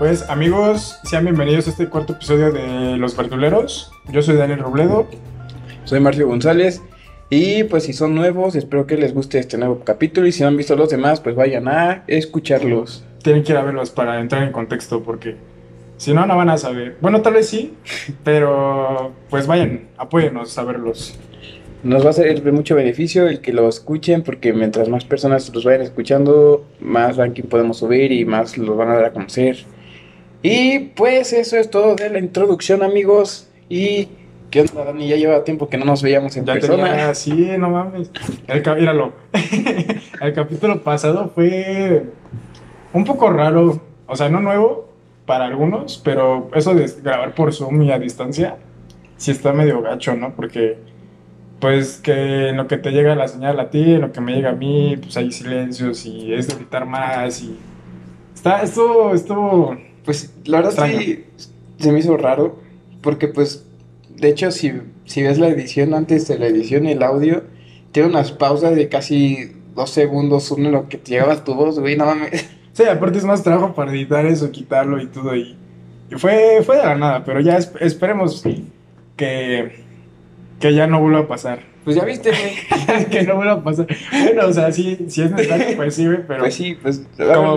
Pues amigos, sean bienvenidos a este cuarto episodio de Los Verduleros. Yo soy Daniel Robledo. Soy Marcio González. Y pues si son nuevos, espero que les guste este nuevo capítulo. Y si no han visto los demás, pues vayan a escucharlos. Tienen que ir a verlos para entrar en contexto porque si no, no van a saber. Bueno, tal vez sí, pero pues vayan, apóyennos a verlos. Nos va a ser de mucho beneficio el que lo escuchen porque mientras más personas los vayan escuchando, más ranking podemos subir y más los van a dar a conocer. Y pues eso es todo de la introducción, amigos. Y ¿qué onda, Dani? Ya lleva tiempo que no nos veíamos en Ya persona. tenía, sí, no mames. El, míralo. el capítulo pasado fue un poco raro, o sea, no nuevo para algunos, pero eso de grabar por Zoom y a distancia, sí está medio gacho, ¿no? Porque, pues, que en lo que te llega la señal a ti, en lo que me llega a mí, pues hay silencios y es de editar más y... Está, esto, esto... Pues la verdad Extraño. sí se me hizo raro porque pues de hecho si, si ves la edición antes de la edición el audio tiene unas pausas de casi dos segundos uno en lo que te llegaba tu voz, güey, no mames. Sí, aparte es más trabajo para editar eso, quitarlo y todo. Y, y fue, fue de la nada, pero ya esp- esperemos que, que ya no vuelva a pasar. Pues ya viste, güey. que no vuelva a pasar. Bueno, o sea, sí, si es necesario, pues sí, güey, pero Pues sí, pues como,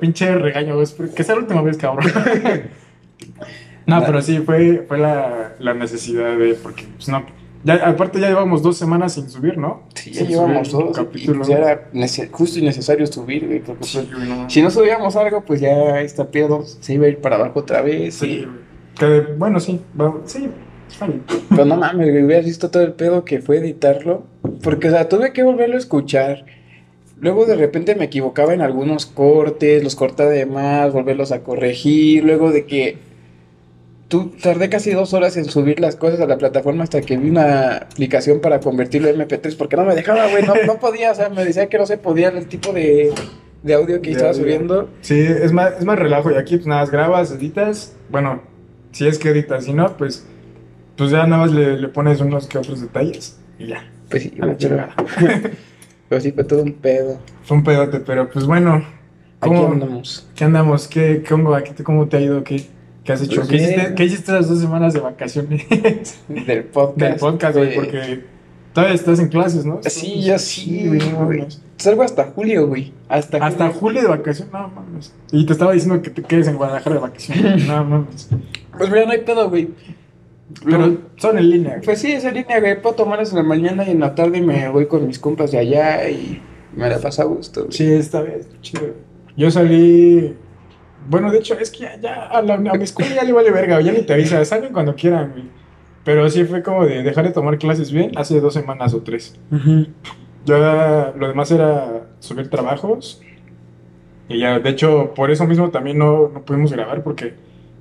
pinche regaño, güey, que sea la última vez, cabrón. no, pero sí, fue, fue la, la necesidad de, porque, pues no, ya, aparte ya llevamos dos semanas sin subir, ¿no? Sí, ya Sin llevamos dos. Y capítulo. pues ya era justo y necesario subir, güey. Porque Sí, pues, güey, no. si no subíamos algo, pues ya esta pedo se iba a ir para abajo otra vez. Sí, y-. Que bueno, sí, va- sí. Pero no mames, güey, hubieras visto todo el pedo que fue editarlo. Porque, o sea, tuve que volverlo a escuchar. Luego de repente me equivocaba en algunos cortes, los cortaba de más, volverlos a corregir. Luego de que tú tardé casi dos horas en subir las cosas a la plataforma hasta que vi una aplicación para convertirlo en MP3 porque no me dejaba, güey, no, no podía, o sea, me decía que no se podía el tipo de, de audio que De estaba audio. subiendo. Sí, es más, es más relajo. Y aquí, pues nada, grabas, editas. Bueno, si es que editas, si no, pues, pues ya nada más le, le pones unos que otros detalles y ya. Pues sí, A la chingada. Pero sí fue todo un pedo. Fue un pedote, pero pues bueno. Aquí ¿Cómo, andamos. ¿Qué andamos? ¿Qué, te- ¿Cómo te ha ido? ¿Qué, qué has hecho? Pues ¿Qué, hiciste, ¿Qué hiciste las dos semanas de vacaciones Del podcast. del podcast, güey? Porque todavía estás en clases, ¿no? Sí, yo sí, güey. Salgo hasta julio, güey. Hasta, Hasta julio de vacaciones, no mames. Y te estaba diciendo que te quedes en Guadalajara de vacaciones. No mames. Pues mira, no hay pedo, güey. Pero son en línea. güey. Pues sí, esa línea, güey. Puedo tomarlas en la mañana y en la tarde me voy con mis compas de allá y me la pasa a gusto. güey. Sí, bien, está chido. Yo salí. Bueno, de hecho, es que ya, ya a, la, a mi escuela ya le vale verga, ya ni te avisa, salen cuando quieran, güey. Pero sí fue como de dejar de tomar clases bien hace dos semanas o tres. Ya lo demás era subir trabajos. Y ya, de hecho, por eso mismo también no, no pudimos grabar porque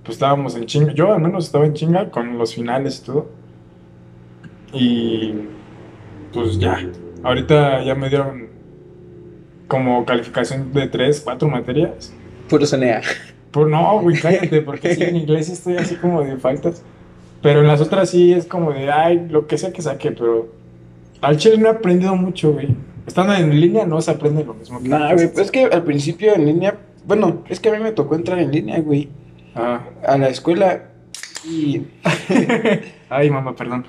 pues estábamos en chinga. Yo al menos estaba en chinga con los finales y todo. Y pues ya, ahorita ya me dieron como calificación de tres, cuatro materias. Puro CNA. Pues no, güey, cállate, porque sí, en inglés estoy así como de faltas. Pero en las otras sí es como de, ay, lo que sea que saque, pero al chile no he aprendido mucho, güey. Estando en línea no se aprende lo mismo. que Nah, güey, pues es que al principio en línea. Bueno, es que a mí me tocó entrar en línea, güey. Ah. A la escuela. Y, Ay, mamá, perdón.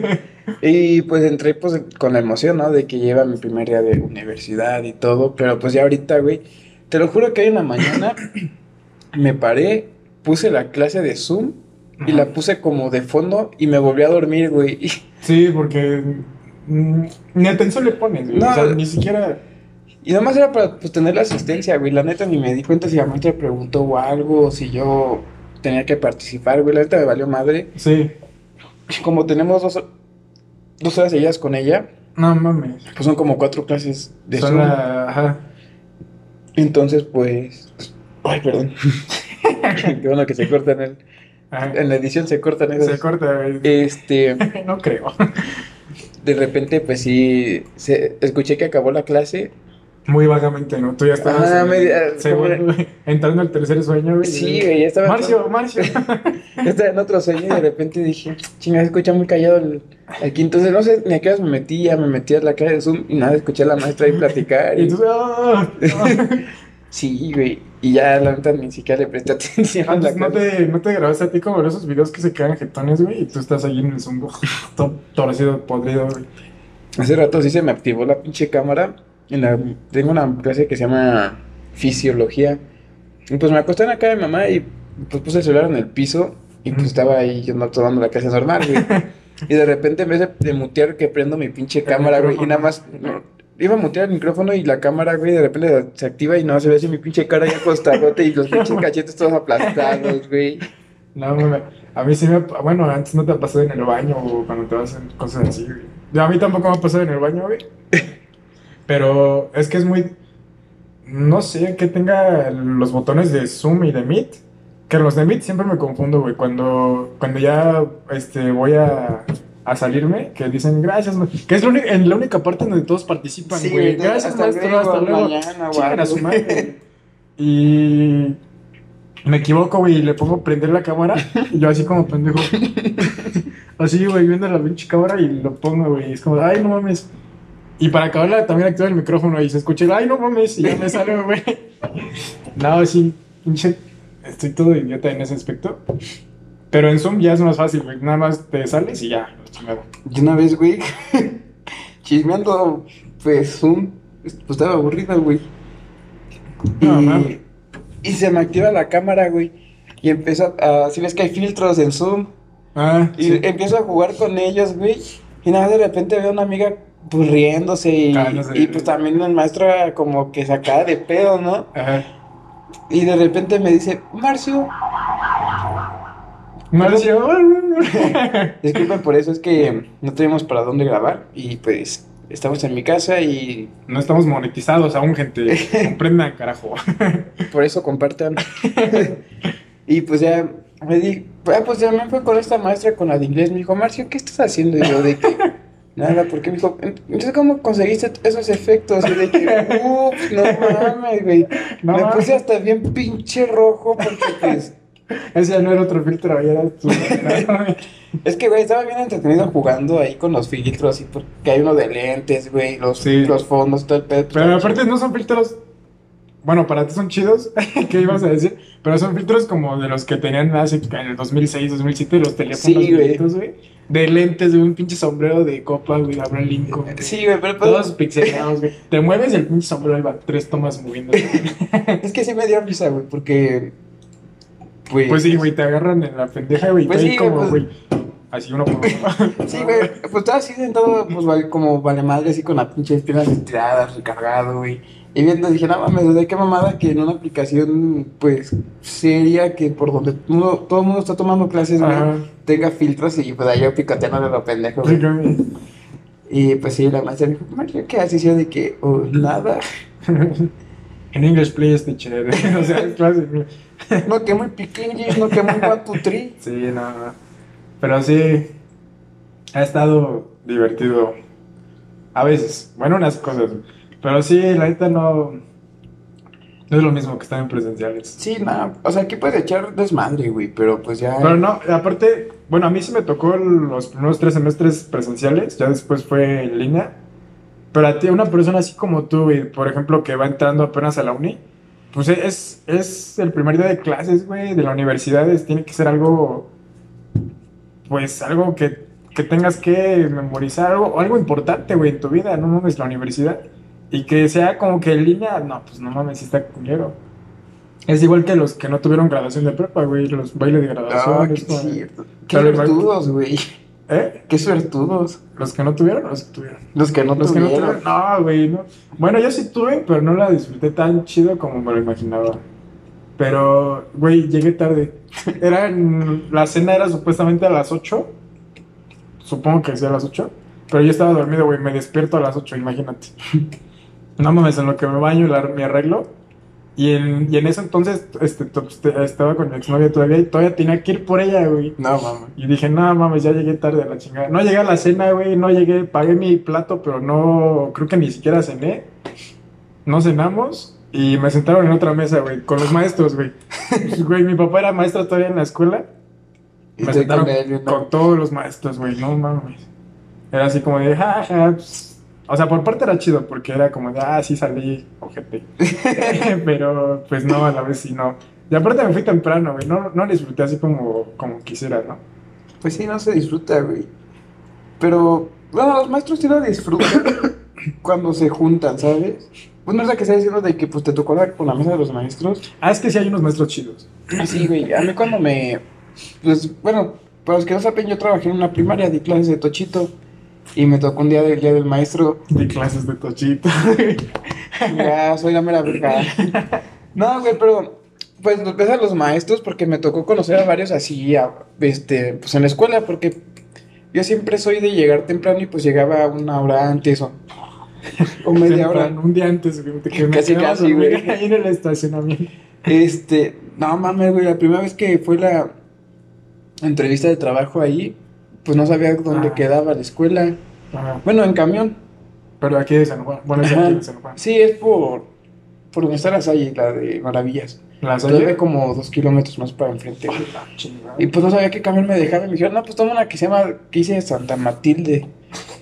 y pues entré pues con la emoción, ¿no? De que lleva mi primer día de universidad y todo. Pero pues ya ahorita, güey. Te lo juro que hoy en la mañana me paré, puse la clase de Zoom y la puse como de fondo y me volví a dormir, güey. Sí, porque mm, ni atención le pones, güey. No. o sea, ni siquiera... Y nada más era para pues, tener la asistencia, güey. La neta ni me di cuenta si la maestra preguntó o algo, o si yo tenía que participar, güey. La neta me valió madre. Sí. Como tenemos dos, dos horas seguidas con ella, No mames. pues son como cuatro clases de Son la- Ajá. Entonces, pues. Ay, perdón. Qué bueno que se cortan el. ajá. En la edición se cortan Se esas. corta, güey. Este. No creo. De repente, pues sí. Se, escuché que acabó la clase. Muy vagamente, ¿no? Tú ya estabas Ah, en me- el ah, segundo, como- güey, entrando al tercer sueño, güey. Sí, güey, ya estaba. Marcio, Marcio. Yo estaba en otro sueño y de repente dije, chinga, escucha muy callado el, aquí. Entonces, no sé ni a qué horas me metí, ya me metí a la clase de Zoom y nada, escuché a la maestra ahí platicar. y Y, tú, ah, ah. sí, güey. Y ya la neta ni siquiera le presté atención. a la Antes no te, no te grabaste a ti como esos videos que se quedan jetones, güey, y tú estás ahí en el zumbo, todo torcido, podrido, güey. Hace rato sí se me activó la pinche cámara. En la, tengo una clase que se llama Fisiología. Y pues me acosté en la cama de mamá y pues puse el celular en el piso. Y pues estaba ahí yo no tomando la clase normal, güey. Y de repente en vez de, de mutear que prendo mi pinche cámara, güey. Y nada más iba a mutear el micrófono y la cámara, güey, de repente se activa y no se ve así mi pinche cara ya acostadote y los pinches cachetes todos aplastados, güey. No, mames. A mí sí me. Bueno, antes no te ha pasado en el baño o cuando te vas hacer cosas así, güey. A mí tampoco me ha pasado en el baño, güey. Pero es que es muy. No sé, que tenga los botones de Zoom y de Meet. Que los de Meet siempre me confundo, güey. Cuando, cuando ya este, voy a, a salirme, que dicen gracias, ma-". que es la única, en la única parte donde todos participan, Sí, güey. gracias, hasta maestro, luego, hasta luego. mañana, a su madre. Y me equivoco, güey, y le pongo prender la cámara. Y yo así como pendejo. Así, güey, viendo la pinche cámara y lo pongo, güey. Es como, ay, no mames. Y para acabarla también activo el micrófono y se escucha el, ay, no mames. Y ya me sale, güey. No, sí, pinche. Estoy todo idiota en ese aspecto. Pero en Zoom ya es más fácil, güey. Nada más te sales y ya, chingado. Y una vez, güey, chismeando, pues, Zoom, pues estaba aburrido, güey. No, y, mames. y se me activa la cámara, güey. Y empiezo a, si ves que hay filtros en Zoom, Ah, y sí. empiezo a jugar con ellos, güey. Y nada, de repente veo a una amiga, pues, riéndose y, y, pues también el maestro como que sacaba de pedo, ¿no? Ajá. Y de repente me dice, Marcio, Marcio. disculpen por eso, es que no tenemos para dónde grabar y pues estamos en mi casa y No estamos monetizados aún, gente. Comprendan, carajo. Por eso compartan. y pues ya me di, ah, pues ya me fue con esta maestra con la de inglés. Me dijo, Marcio, ¿qué estás haciendo? Y yo de que, nada, porque me dijo, entonces, ¿cómo conseguiste esos efectos? Y de que, ups, no mames, güey. No me mames. puse hasta bien pinche rojo porque pues. Ese ya no era otro filtro, ya era tu. Es que, güey, estaba bien entretenido jugando ahí con los filtros y porque hay uno de lentes, güey, los, Sí. los fondos, todo el pedo. pues, Pero aparte no son filtros. Bueno, para ti son chidos, ¿qué ibas a decir? Pero son filtros como de los que tenían hace en el 2006, 2007 los teléfonos Sí, güey. De lentes, de un pinche sombrero de copa, güey, Abraham Lincoln. güey. Sí, güey, pero pues, Todos pixelados, güey. Te mueves el pinche sombrero ahí va tres tomas moviendo. es que sí me dio risa, güey, porque. Pues, Pues sí, güey, te agarran en la pendeja, güey. Pues sí, como, pues- güey. Así uno uno. Sí, güey, pues estaba así sentado, pues vale- como vale madre, así con las pinches piernas estiradas, recargado, güey. Y viendo, dije, no mames, ¿de qué mamada que en una aplicación, pues, seria, que por donde uno- todo el mundo está tomando clases, güey, tenga filtros y pues ahí yo picoteando de lo pendejo, güey. Y pues sí, la maestra dijo, Mario, ¿qué haces? Yo de que, oh, nada. En English, please, teacher. o sea, es clase. No que muy piquillos, no que muy one, two, three. Sí, no, no. Pero sí, ha estado divertido. A veces. Bueno, unas cosas. Pero sí, la neta no. No es lo mismo que estar en presenciales. Sí, nada, o sea, aquí puedes echar desmadre, güey, pero pues ya... Pero no, aparte, bueno, a mí sí me tocó los primeros tres semestres presenciales, ya después fue en línea. Pero a ti, una persona así como tú, güey, por ejemplo, que va entrando apenas a la uni, pues es, es el primer día de clases, güey, de la universidad, es- tiene que ser algo, pues algo que, que tengas que memorizar, algo, algo importante, güey, en tu vida, no mames, la universidad. Y que sea como que en línea, no, pues no mames, sí está culero. Es igual que los que no tuvieron graduación de prepa, güey, los bailes de graduación. Ah, qué cierto. Qué suertudos, güey. ¿Eh? Qué suertudos. ¿Los que no tuvieron o los que tuvieron? Los que no Los que no tuvieron. tuvieron, no, güey, no. Bueno, yo sí tuve, pero no la disfruté tan chido como me lo imaginaba. Pero, güey, llegué tarde. Era en- la cena era supuestamente a las 8. Supongo que sea a las 8. Pero yo estaba dormido, güey, me despierto a las 8, imagínate. No mames, en lo que me baño la- me arreglo. Y en, y en eso entonces este, este, estaba con mi exnovia todavía y todavía tenía que ir por ella, güey. No, mamá. Y dije, no mames, ya llegué tarde a la chingada. No llegué a la cena, güey, no llegué, pagué mi plato, pero no, creo que ni siquiera cené. No cenamos y me sentaron en otra mesa, güey, con los maestros, güey. Güey, mi papá era maestro todavía en la escuela. Y Me sentaron con él, ¿no? con todos los maestros, güey, no mames. Era así como de, jaja, pues, O sea, por parte era chido, porque era como de, ah, sí salí, ojete. Pero, pues no, a la vez sí no. Y aparte me fui temprano, güey. No, no disfruté así como, como quisiera, ¿no? Pues sí, no se disfruta, güey. Pero, bueno, los maestros sí lo disfrutan cuando se juntan, ¿sabes? Pues no es la que está diciendo de que pues te tocó hablar con la mesa de los maestros. Ah, es que sí hay unos maestros chidos. Sí, güey. A mí cuando me. Pues bueno, para los que no saben, yo trabajé en una primaria, di clases de tochito. Y me tocó un día del día del maestro. De clases de tochito. Ya, soy la mera verga. No, güey, pero. Pues ves a los maestros porque me tocó conocer a varios así, a- este, pues en la escuela, porque yo siempre soy de llegar temprano y pues llegaba una hora antes o, o media hora. Un día antes, güey. Que me Casi, casi, güey. Ahí en el estacionamiento. Este, no mames, güey, la primera vez que fue la entrevista de trabajo ahí, pues no sabía dónde Ah. quedaba la escuela. Ajá. Bueno, en camión. Pero aquí de San Juan. Bueno, es aquí de San Juan. Sí, es por, por donde está la Salle, la de Maravillas. La Salle. como dos kilómetros más para enfrente. Ah. Y pues no sabía qué camión me dejaba. Y me dijeron, no, pues toma una que se llama, que dice Santa Matilde.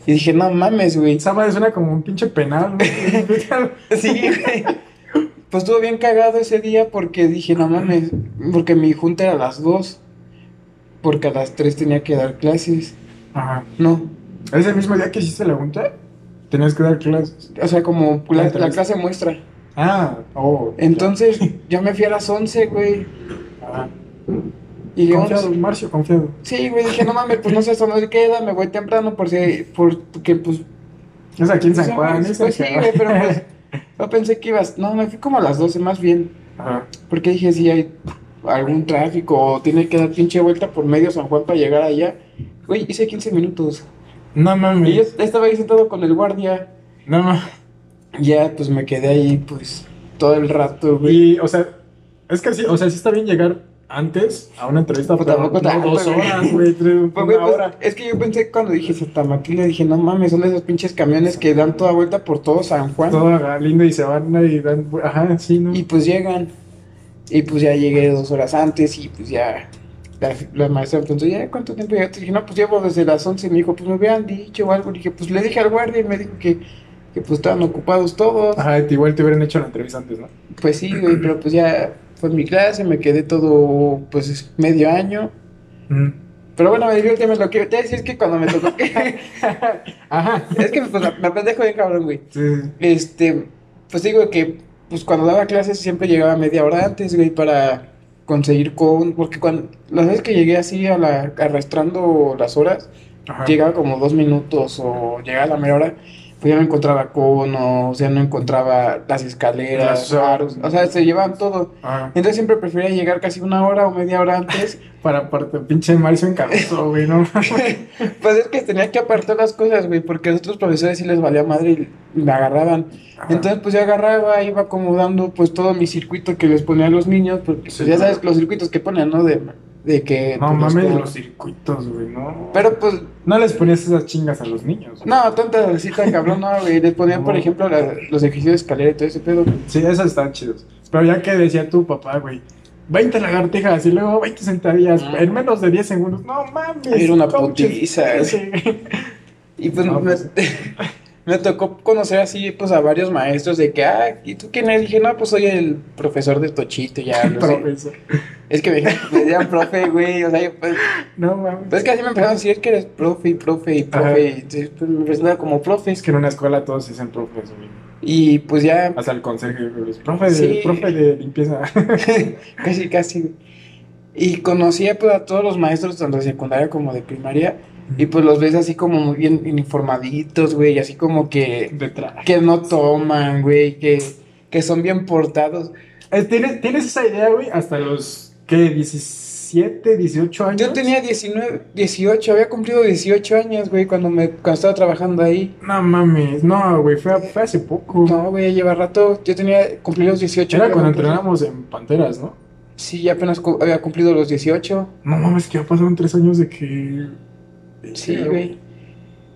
Y dije, no mames, güey. Esa madre suena como un pinche penal, ¿no? Sí, güey. Pues estuvo bien cagado ese día porque dije, no mames, porque mi junta era a las dos. Porque a las tres tenía que dar clases. Ajá. No, Ese mismo día que hiciste la junta, tenías que dar clases. o sea, como La clase muestra. Ah, oh. Entonces, yo me fui a las once, güey. Ah. Y Confiado, Marcio, confiado. sí, güey, dije, no mames, pues no sé hasta dónde queda, me voy temprano por si, porque pues Es aquí en San Sí, Juan, pues, es pues sí, güey, pero pues yo pensé que ibas, no, me fui como a las 12 más bien, Ajá. porque dije si hay algún tráfico o tiene que dar pinche vuelta por medio San Juan para llegar allá. Güey, hice 15 minutos. No Y yo mames. estaba ahí sentado con el guardia. No mames. Ya, pues me quedé ahí, pues, todo el rato, güey. Y, o sea, es que sí, o sea, sí está bien llegar antes a una entrevista, Pues pero tampoco no dos horas, güey, tres, Pues, güey, una pues, hora. es que yo pensé cuando dije Santa Matilde, dije, no mames, son esos pinches camiones que dan toda vuelta por todo San Juan. Todo acá lindo y se van y dan, ajá, sí, ¿no? Y pues llegan. Y pues ya llegué dos horas antes y pues ya la, la maestra me preguntó, ¿ya cuánto tiempo llegaste? dije, no, pues llevo desde las 11. Me dijo, pues me hubieran dicho o algo. Le dije, pues le dije al guardia y me dijo que, que pues estaban ocupados todos. Ajá, igual te hubieran hecho la entrevista antes, ¿no? Pues sí, güey, pero pues ya fue mi clase, me quedé todo pues medio año. Mm. Pero bueno, me dio el tema, lo que te decía es que cuando me tocó que... Ajá. es que pues me pendejo bien cabrón, güey. Sí. Este, pues digo que, pues cuando daba clases siempre llegaba media hora antes, güey, para conseguir con, porque cuando, las veces que llegué así a la, arrastrando las horas, Ajá. llegaba como dos minutos o llegaba a la media hora, pues ya no encontraba conos, ya no encontraba las escaleras, Las- aros, o sea, se llevaban todo. Ajá. Entonces siempre prefería llegar casi una hora o media hora antes, Para parte, pinche Marcio encabezó, güey, ¿no? pues es que tenía que apartar las cosas, güey, porque a los otros profesores sí les valía madre y me agarraban. Ajá. Entonces, pues ya agarraba, iba acomodando pues todo mi circuito que les ponía a los niños, porque pues, Sí, ya sabes los circuitos que ponen, ¿no? De, de que... No pues, mames como- los circuitos, güey, no. Pero pues, No les ponías esas chingas a los niños. güey. no, tontas así tan cabrón, no, güey. Les ponían, por No. ejemplo, la- los ejercicios de escalera y todo ese pedo. Sí, esos están chidos. Pero ya que decía tu papá, güey, 20 lagartijas y luego 20 sentadillas Ah. en menos de 10 segundos. No mames. Era una putiza. Sí. Y pues, No, me, pues. me tocó conocer así, pues, a varios maestros de que, ah, ¿y tú quién eres? Dije, no, pues soy el profesor de Tochito, ya, no sé. Profesor. Es que me, me decían profe, güey, o sea, yo, pues, No mames. pues es que así me empezaron a decir, que eres profe y profe y profe, Ajá. y entonces, pues, me presentaba como profe. Es que en una escuela todos dicen profes, güey. Y pues ya, Hasta el consejo, güey. Profe de, profe de limpieza. casi, casi. Y conocía pues a todos los maestros, tanto de secundaria como de primaria, y pues los ves así como muy bien informaditos, güey, así como que, Detrás. que no toman, güey, que, que son bien portados. Eh, ¿Tienes, tienes esa idea, güey, hasta los, ¿qué? 17, 18 años. Yo tenía 19, 18, había cumplido 18 años, güey, cuando, me, cuando estaba trabajando ahí. No mames, no, güey, fue, fue hace poco. No, güey, lleva rato, yo tenía, cumplí los 18. Era cuando entrenábamos en Panteras, ¿no? Sí, ya apenas cu- había cumplido los 18. No mames, que ya pasaron tres años de que. Sí, güey.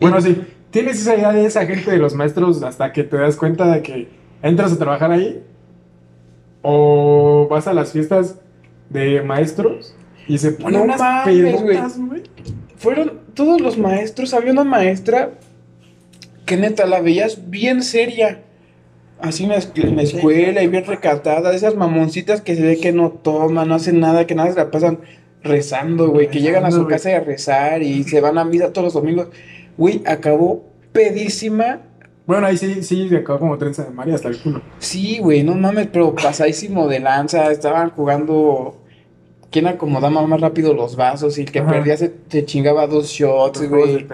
Bueno, Y- sí, tienes esa idea de esa gente de los maestros hasta que te das cuenta de que entras a trabajar ahí o vas a las fiestas de maestros y se ponen No unas mames, güey. Fueron todos los maestros, había una maestra que neta la veías bien seria. Así en la, es- en la escuela y bien recatada. Esas mamoncitas que se ve que no toman, no hacen nada, que nada se la pasan rezando, güey. Que llegan a su casa a rezar y se van a misa todos los domingos. Güey, acabó pedísima. Bueno, ahí sí, sí, se acabó como trenza de María hasta el culo. Sí, güey, no mames, pero pasadísimo de lanza. Estaban jugando. ¿Quién acomodaba más rápido los vasos? Y el que Ajá. perdía se, se chingaba dos shots, güey.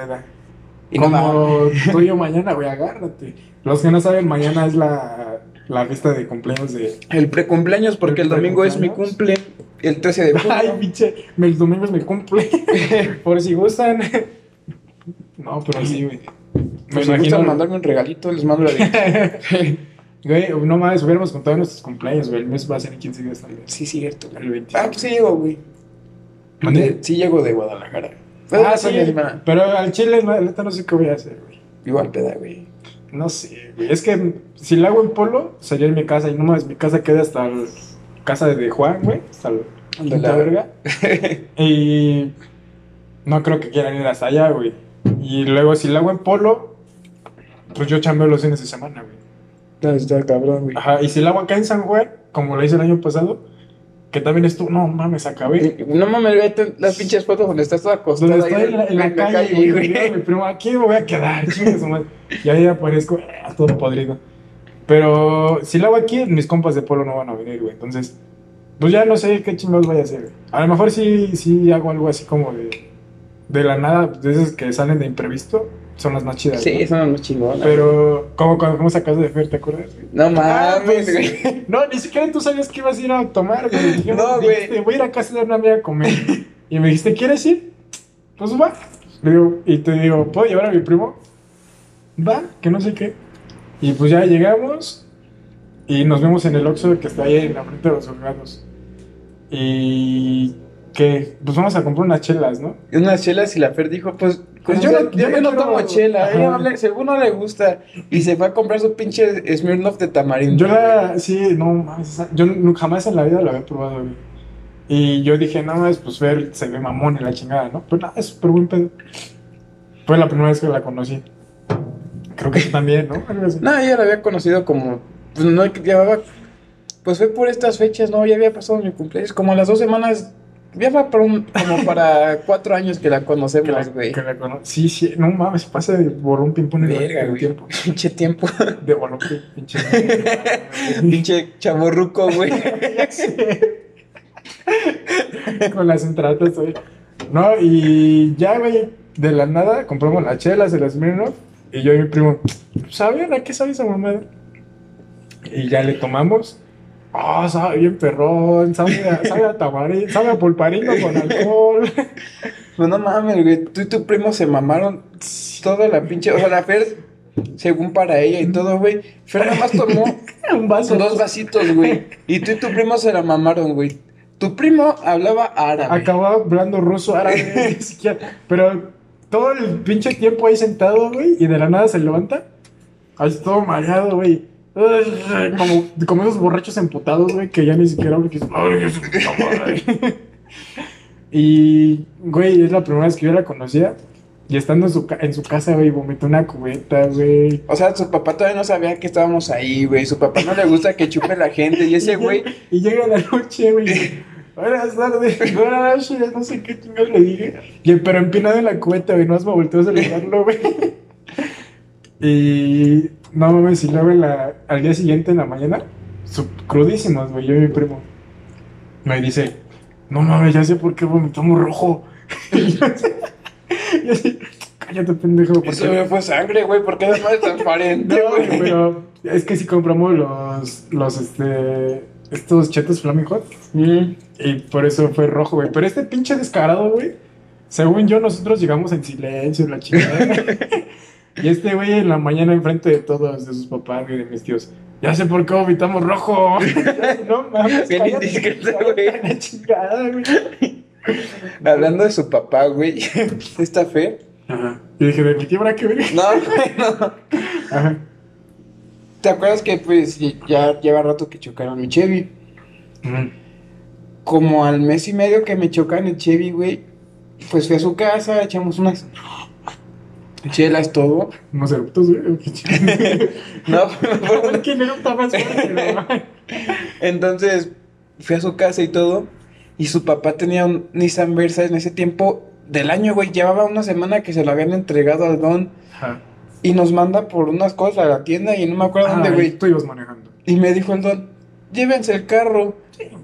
Y no. Como tú y yo mañana, güey, agárrate. Los que no saben, mañana es la, la fiesta de cumpleaños de. El precumpleaños, porque el ¿El domingo es mi cumple. El 13 de junio. Ay, pinche, el domingo es mi cumple. Por si gustan. No, pero sí, güey. Me Pues si imagino. gustan mandarme un regalito, les mando la. Güey, no más, hubiéramos contado nuestros cumpleaños, güey. El mes va a ser en 15 días también. sí, cierto. El 20. Ah, pues sí llego, güey. ¿Mande? De- Sí llego de Guadalajara. Fue Ah, la sí, pero al chile, la neta, no sé qué voy a hacer, güey. Igual peda, güey. No sé, güey. Es que si la hago en polo, sería en mi casa. Y no más, mi casa queda hasta la casa de Juan, güey. Hasta la Ándale. quinta verga. y no creo que quieran ir hasta allá, güey. Y luego, si la hago en polo, pues yo chambeo los fines de semana, güey. No, está cabrón, güey. Ajá, y si la hago acá en San Juan, como lo hice el año pasado, que también estuvo, no mames, acabé. No mames, vete las pinches fotos donde estás toda acostada. Donde estoy ahí en la, en la calle, güey. güey. Mira, mi primo, aquí me voy a quedar, madre. Y ahí aparezco, ah, todo podrido. Pero si lo hago aquí, mis compas de polo no van a venir, güey. Entonces, pues ya no sé qué chingados vaya a hacer, güey. A lo mejor sí, sí hago algo así como de, de la nada, de esas que salen de imprevisto, son las más chidas. Sí, ¿no? eso no es chingón. Pero, como cuando fuimos a casa de Fer, ¿te acuerdas? No Ah, mames, pues, güey. No, ni siquiera tú sabías que ibas a ir a tomar, güey. Dijimos, No, güey. dijiste, Voy a ir a casa de una amiga a comer. Y me dijiste, ¿quieres ir? Pues va. Le digo, y te digo, ¿puedo llevar a mi primo? Va, que no sé qué. Y pues ya llegamos y nos vemos en el Oxxo que está ahí en la frente de los juzgados. Y que, pues vamos a comprar unas chelas, ¿no? Unas chelas y la Fer dijo, pues, pues Pues yo, no, ya yo no quiero- tomo chela. Ella no le- según no le gusta. Y se fue a comprar su pinche Smirnoff de tamarindo. Yo la, sí, no mames, yo jamás en la vida la había probado, güey. Y yo dije, no mames, pues ver, se ve mamón en la chingada, ¿no? Pero nada, es súper buen pedo. Fue la primera vez que la conocí. Creo que tú también, ¿no? No, ella la había conocido como. Pues no llevaba. Pues fue por estas fechas, ¿no? Ya había pasado mi cumpleaños. Como a las dos semanas. Ya va un, como para cuatro años que la conocemos, güey. que la cono- Sí, sí, no mames, pasa de borrón ping-pong en el- Verga, tiempo. Pinche tiempo. De borrón ping- pinche. Pinche chaborruco, güey. Ya sé. Con las entradas, güey. No, y ya, güey, de la nada compramos las chelas, el Smirnoff. Y yo y mi primo, ¿saben a qué sabe esa mamada? Y ya le tomamos. Ah, sabe bien perrón, sabe a, sabe a tamarindo, sabe a pulparindo con alcohol. Pues no mames, güey. Tú y tu primo se mamaron toda la pinche. O sea, la Fer, según para ella y todo, güey. Fer nada más tomó Un vaso. dos vasitos, güey. Y tú y tu primo se la mamaron, güey. Tu primo hablaba árabe. Acababa hablando ruso, árabe, ni siquiera. Pero todo el pinche tiempo ahí sentado, güey, y de la nada se levanta. Ahí todo mareado, güey. Como, como esos borrachos emputados, güey, que ya ni siquiera hablan. Y, güey, es la primera vez que yo la conocía. Y estando en su, en su casa, güey, vomitó una cubeta, güey. O sea, su papá todavía no sabía que estábamos ahí, güey. Su papá no le gusta que chupe la gente. Y ese güey, Y llega la noche, güey. Buenas tardes, buenas noches, no sé qué chingados le dije. Y, pero empinado en la cubeta, güey, no me volteó a saludarlo, güey. Y no mames, y luego en la- al día siguiente en la mañana, su- crudísimos, güey, yo y mi primo. Me dice, no mames, ya sé por qué vomitamos rojo. y yo así, y así, cállate, pendejo. porque- eso me fue sangre, güey. ¿Por qué es más transparente, no, güey? pero es que si compramos los, los, este, estos chetos Flaming Hot. Mm. Y por eso fue rojo, güey. Pero este pinche descarado, güey. Según yo, nosotros llegamos en silencio, la chingada. y este güey en la mañana enfrente de todos, de sus papás y de mis tíos. Ya sé por qué vomitamos rojo. no mames, Bien indiscreto, güey. La chingada, güey. Hablando de su papá, güey. Esta fe. Ajá. Y dije, ¿de mi tío habrá que ver? No, güey, no. Ajá. ¿Te acuerdas que, pues, ya lleva rato que chocaron mi Chevy? Ujú. Como al mes y medio que me chocan el Chevy, güey, pues fui a su casa, echamos unas. Chelas, todo. Unos eruptos, güey. No, ¿Quién erupta más fuerte, güey? Entonces fui a su casa y todo. Y su papá tenía un Nissan Versa en ese tiempo del año, güey. Llevaba una semana que se lo habían entregado al don. Ajá. Y nos manda por unas cosas a la tienda y no me acuerdo dónde, Ah, güey. Tú ibas manejando. Y me dijo el don, llévense el carro.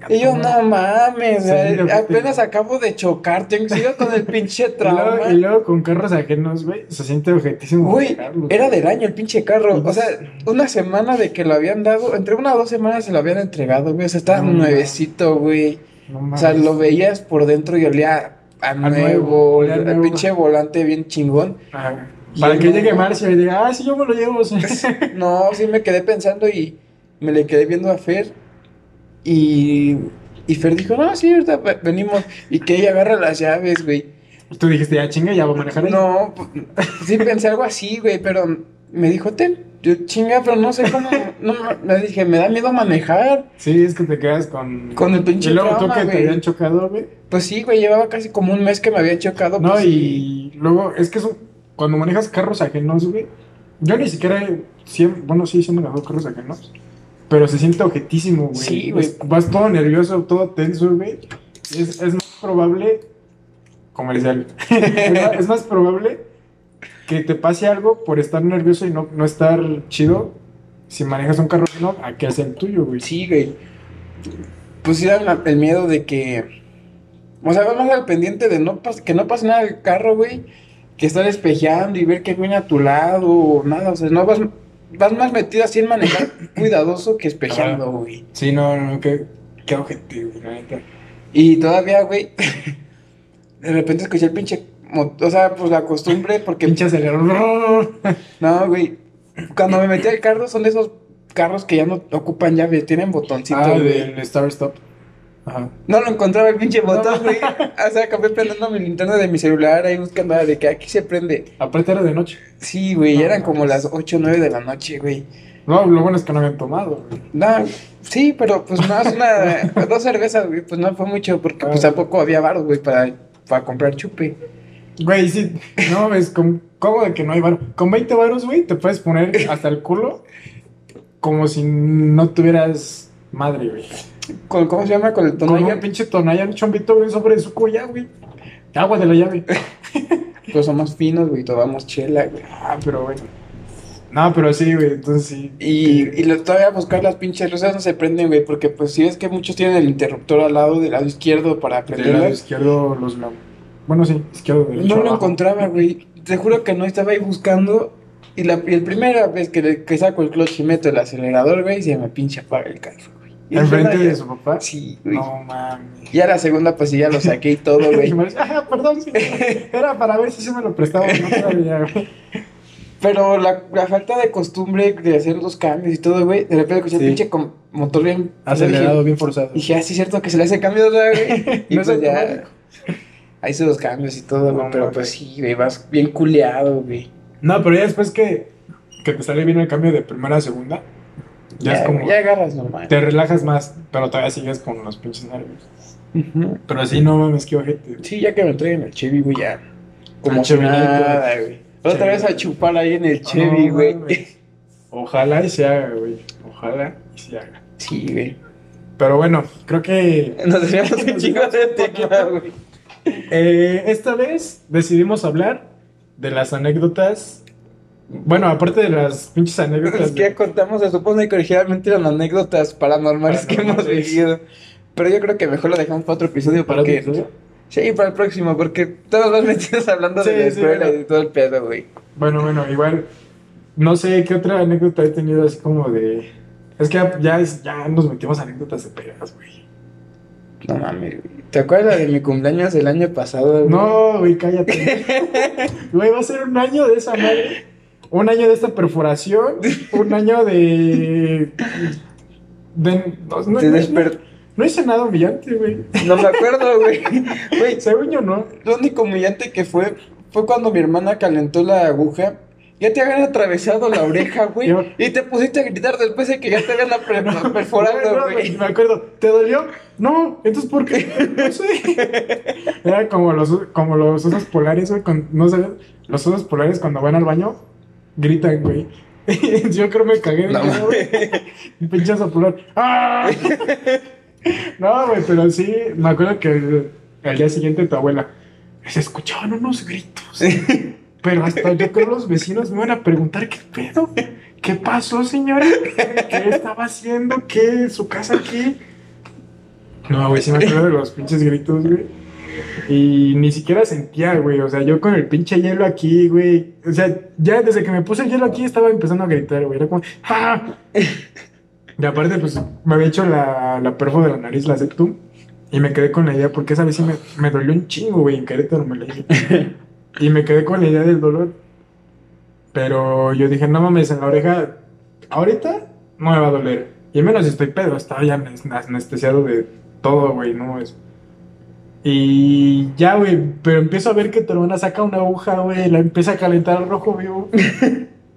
Y yo, no mames, Sí, güey, que apenas te- acabo de chocar, tengo que seguir con el pinche Y luego, trauma. y luego con carros ajenos, güey, se siente objetísimo. Güey, era del año el pinche carro. O sea, una semana de que lo habían dado, entre una o dos semanas se lo habían entregado, güey. O sea, estaba No, nuevecito, güey. No O sea, lo veías por dentro y olía a, nuevo, nuevo, olía a el nuevo. pinche volante bien chingón. Ajá. Para que no- llegue Marcia y diga, ah, sí, yo me lo llevo. sí". No, sí me quedé pensando y me le quedé viendo a Fer. Y, y Fer dijo, no, sí, ahorita ve- venimos. Y que ella agarra las llaves, güey. Tú dijiste, ya chinga, ya voy a manejar ahí. No, pu- sí pensé algo así, güey, pero me dijo, ten. Yo, chinga, pero no sé cómo. No, me dije, me da miedo manejar. Sí, es que te quedas con. Con el pinche Y luego tú que te habían chocado, güey. Pues sí, güey, llevaba casi como un mes que me habían chocado. No, pues, y luego, es que eso, cuando manejas carros ajenos, güey. Yo ni siquiera. he- siem- bueno, sí, sí he manejado carros ajenos. Pero se siente objetísimo, güey. Sí, güey. Vas todo nervioso, todo tenso, güey. Es, es más probable. Comercial. es, más, es más probable que te pase algo por estar nervioso y no, no estar chido si manejas un carro ajeno a que hacer el tuyo, güey. Sí, güey. Pues sí, da el miedo de que. O sea, vas más al pendiente de no pas- que no pase nada del carro, güey. Que estar espejeando y ver que viene a tu lado o nada. O sea, no vas, vas más metido así en manejar cuidadoso que espejeando, güey. Sí, no, no, qué, qué objetivo, la neta. Y todavía, güey. De repente escuché el pinche. O sea, pues la costumbre, porque. Pinche acelerador. No, güey. Cuando me metí al carro, son de esos carros que ya no ocupan llave, tienen botoncito, Ah, del Star Stop. Ajá. No lo encontraba el pinche botón, güey. O sea, acabé prendiendo mi linterna de mi celular ahí buscando de que aquí se prende. Aparte era de noche. Sí, güey, No, eran no, como no. las 8 o 9 de la noche, güey. No, lo bueno es que no habían tomado, güey. No, sí, pero pues más una, dos cervezas, güey, pues no fue mucho porque pues Ah. tampoco había baros, güey, para, para comprar chupe. Güey, sí, no, es con, ¿cómo de que no hay varo? Con 20 varos, güey, te puedes poner hasta el culo como si no tuvieras madre, güey. ¿Con, ¿Cómo se llama? Con el tonalla. pinche tonalla, un chombito, güey, sobre su cuya, güey. Agua de la llave. Pues somos finos, güey, tomamos chela, güey. Ah, pero bueno. No, pero sí, güey, entonces sí. Y, y lo, todavía buscar las pinches luces no se prenden, güey, porque pues si ves que muchos tienen el interruptor al lado del lado izquierdo para Del lado prenderlas. izquierdo, los. la- Bueno, sí, izquierdo, derecho. No lo encontraba, güey. Te juro que no estaba ahí buscando. Y la y el primera vez que, le- que saco el clutch y meto el acelerador, güey, se me pinche apaga el carro, ¿Enfrente de su papá? Sí, güey. No mames. Ya la segunda, pues sí, ya lo saqué y todo, güey. Ah, perdón, sí, era para ver si se me lo prestaba no todavía, güey. Pero la, la falta de costumbre de hacer los cambios y todo, güey. De repente escuché Sí. el pinche com- motor bien Acelerado, Dije, bien forzado. dije, ah, sí, es cierto que se le hace cambio, güey. Y No es pues ya. Ahí hice los cambios y todo, güey. No, pero pues sí, güey, vas bien culeado, güey. No, pero ya después que, que te sale bien el cambio de primera a segunda, ya, es como. ya agarras normal. Te relajas más, pero todavía sigues con los pinches nervios. Pero así no mames, qué ojete. Sí, ya que me entreguen el Chevy, güey, ya. Como si Chevy nada, güey. Otra vez a chupar ahí en el Chevy, güey. Ojalá y se haga, güey. Ojalá y se haga. Sí, güey. Pero bueno, creo que Nos desviamos un chingo de tema, güey. eh, esta vez decidimos hablar de las anécdotas. Bueno, aparte de las pinches anécdotas. Es que ya contamos, se supone que originalmente eran anécdotas paranormales que hemos vivido. Pero yo creo que mejor lo dejamos para otro episodio ¿Para porque... otro episodio? Sí, para el próximo, porque todos los metidos hablando Sí, de la escuela y de todo el pedo, güey. Bueno, bueno, igual. No sé qué otra anécdota he tenido así como de. Es que ya, es- ya nos metimos anécdotas de pegas, güey. No mames, güey. ¿Te acuerdas de mi cumpleaños el año pasado, güey? No, güey, cállate. Güey, va a ser un año de esa madre. Un año de esta perforación. Un año de. de no, no- Te no- no hice nada humillante, güey. No me acuerdo, güey. Güey, Según yo, no. Lo único humillante que fue fue cuando mi hermana calentó la aguja ya te habían atravesado la oreja, güey. Y te pusiste a gritar después de que ya te habían per- No, perforado, no, güey. Me acuerdo, ¿te dolió? No, entonces ¿por qué? No sé. Era como los, como los osos polares, güey, no sabes, los osos polares cuando van al baño gritan, güey. Yo creo me cagué de No miedo, güey. Pinche oso polar. ¡Ah! No, güey, pero sí, me acuerdo que el, al día siguiente tu abuela se escuchaban unos gritos. Pero hasta yo creo los vecinos me van a preguntar qué pedo. ¿Qué pasó, señora? ¿Qué estaba haciendo? ¿Qué? ¿Su casa aquí? No, güey, sí me acuerdo de los pinches gritos, güey. Y ni siquiera sentía, güey. O sea, yo con el pinche hielo aquí, güey. O sea, ya desde que me puse el hielo aquí estaba empezando a gritar, güey. Era como, ¡ah! Y aparte, pues, me había hecho la, la perfo de la nariz, la septum. Y me quedé con la idea, porque esa vez sí me, me dolió un chingo, güey. En Querétaro me la hice. Y me quedé con la idea del dolor. Pero yo dije, no mames, en la oreja, ahorita no me va a doler. Y menos si estoy pedo, estaba ya anes- anestesiado de todo, güey, no es. Y ya, güey, pero empiezo a ver que tu hermana saca una aguja, güey, la empieza a calentar al rojo vivo.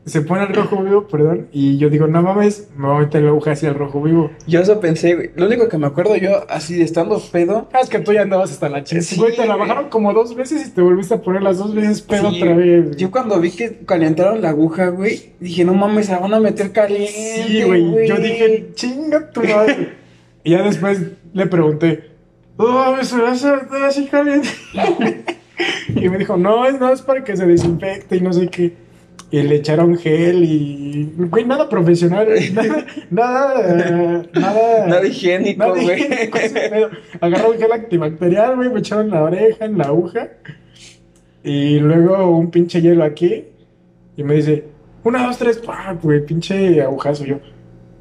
Se pone al rojo vivo, perdón. Y yo digo, no mames, me voy a meter la aguja hacia el rojo vivo. Yo eso pensé, güey. Lo único que me acuerdo yo, así de estando pedo. Ah, es que tú ya andabas hasta la chingada. Sí, güey, te la bajaron como dos veces y te volviste a poner las dos veces pedo Sí, otra vez. güey. Yo cuando vi que calentaron la aguja, güey, dije, no mames, se van a meter caliente. Sí, güey. Yo dije, chinga tu madre. y ya después le pregunté, oh, me se va a hacer así caliente. y me dijo, no, es nada, es para que se desinfecte y no sé qué. Y le echaron gel y. Güey, nada profesional. Nada. Nada. eh, nada, Nada higiénico, nada güey. higiénico, gel antibacterial, güey, me echaron en la oreja, en la aguja. Y luego un pinche hielo aquí. Y me dice, una, dos, tres, pa, güey, pinche agujazo. Yo,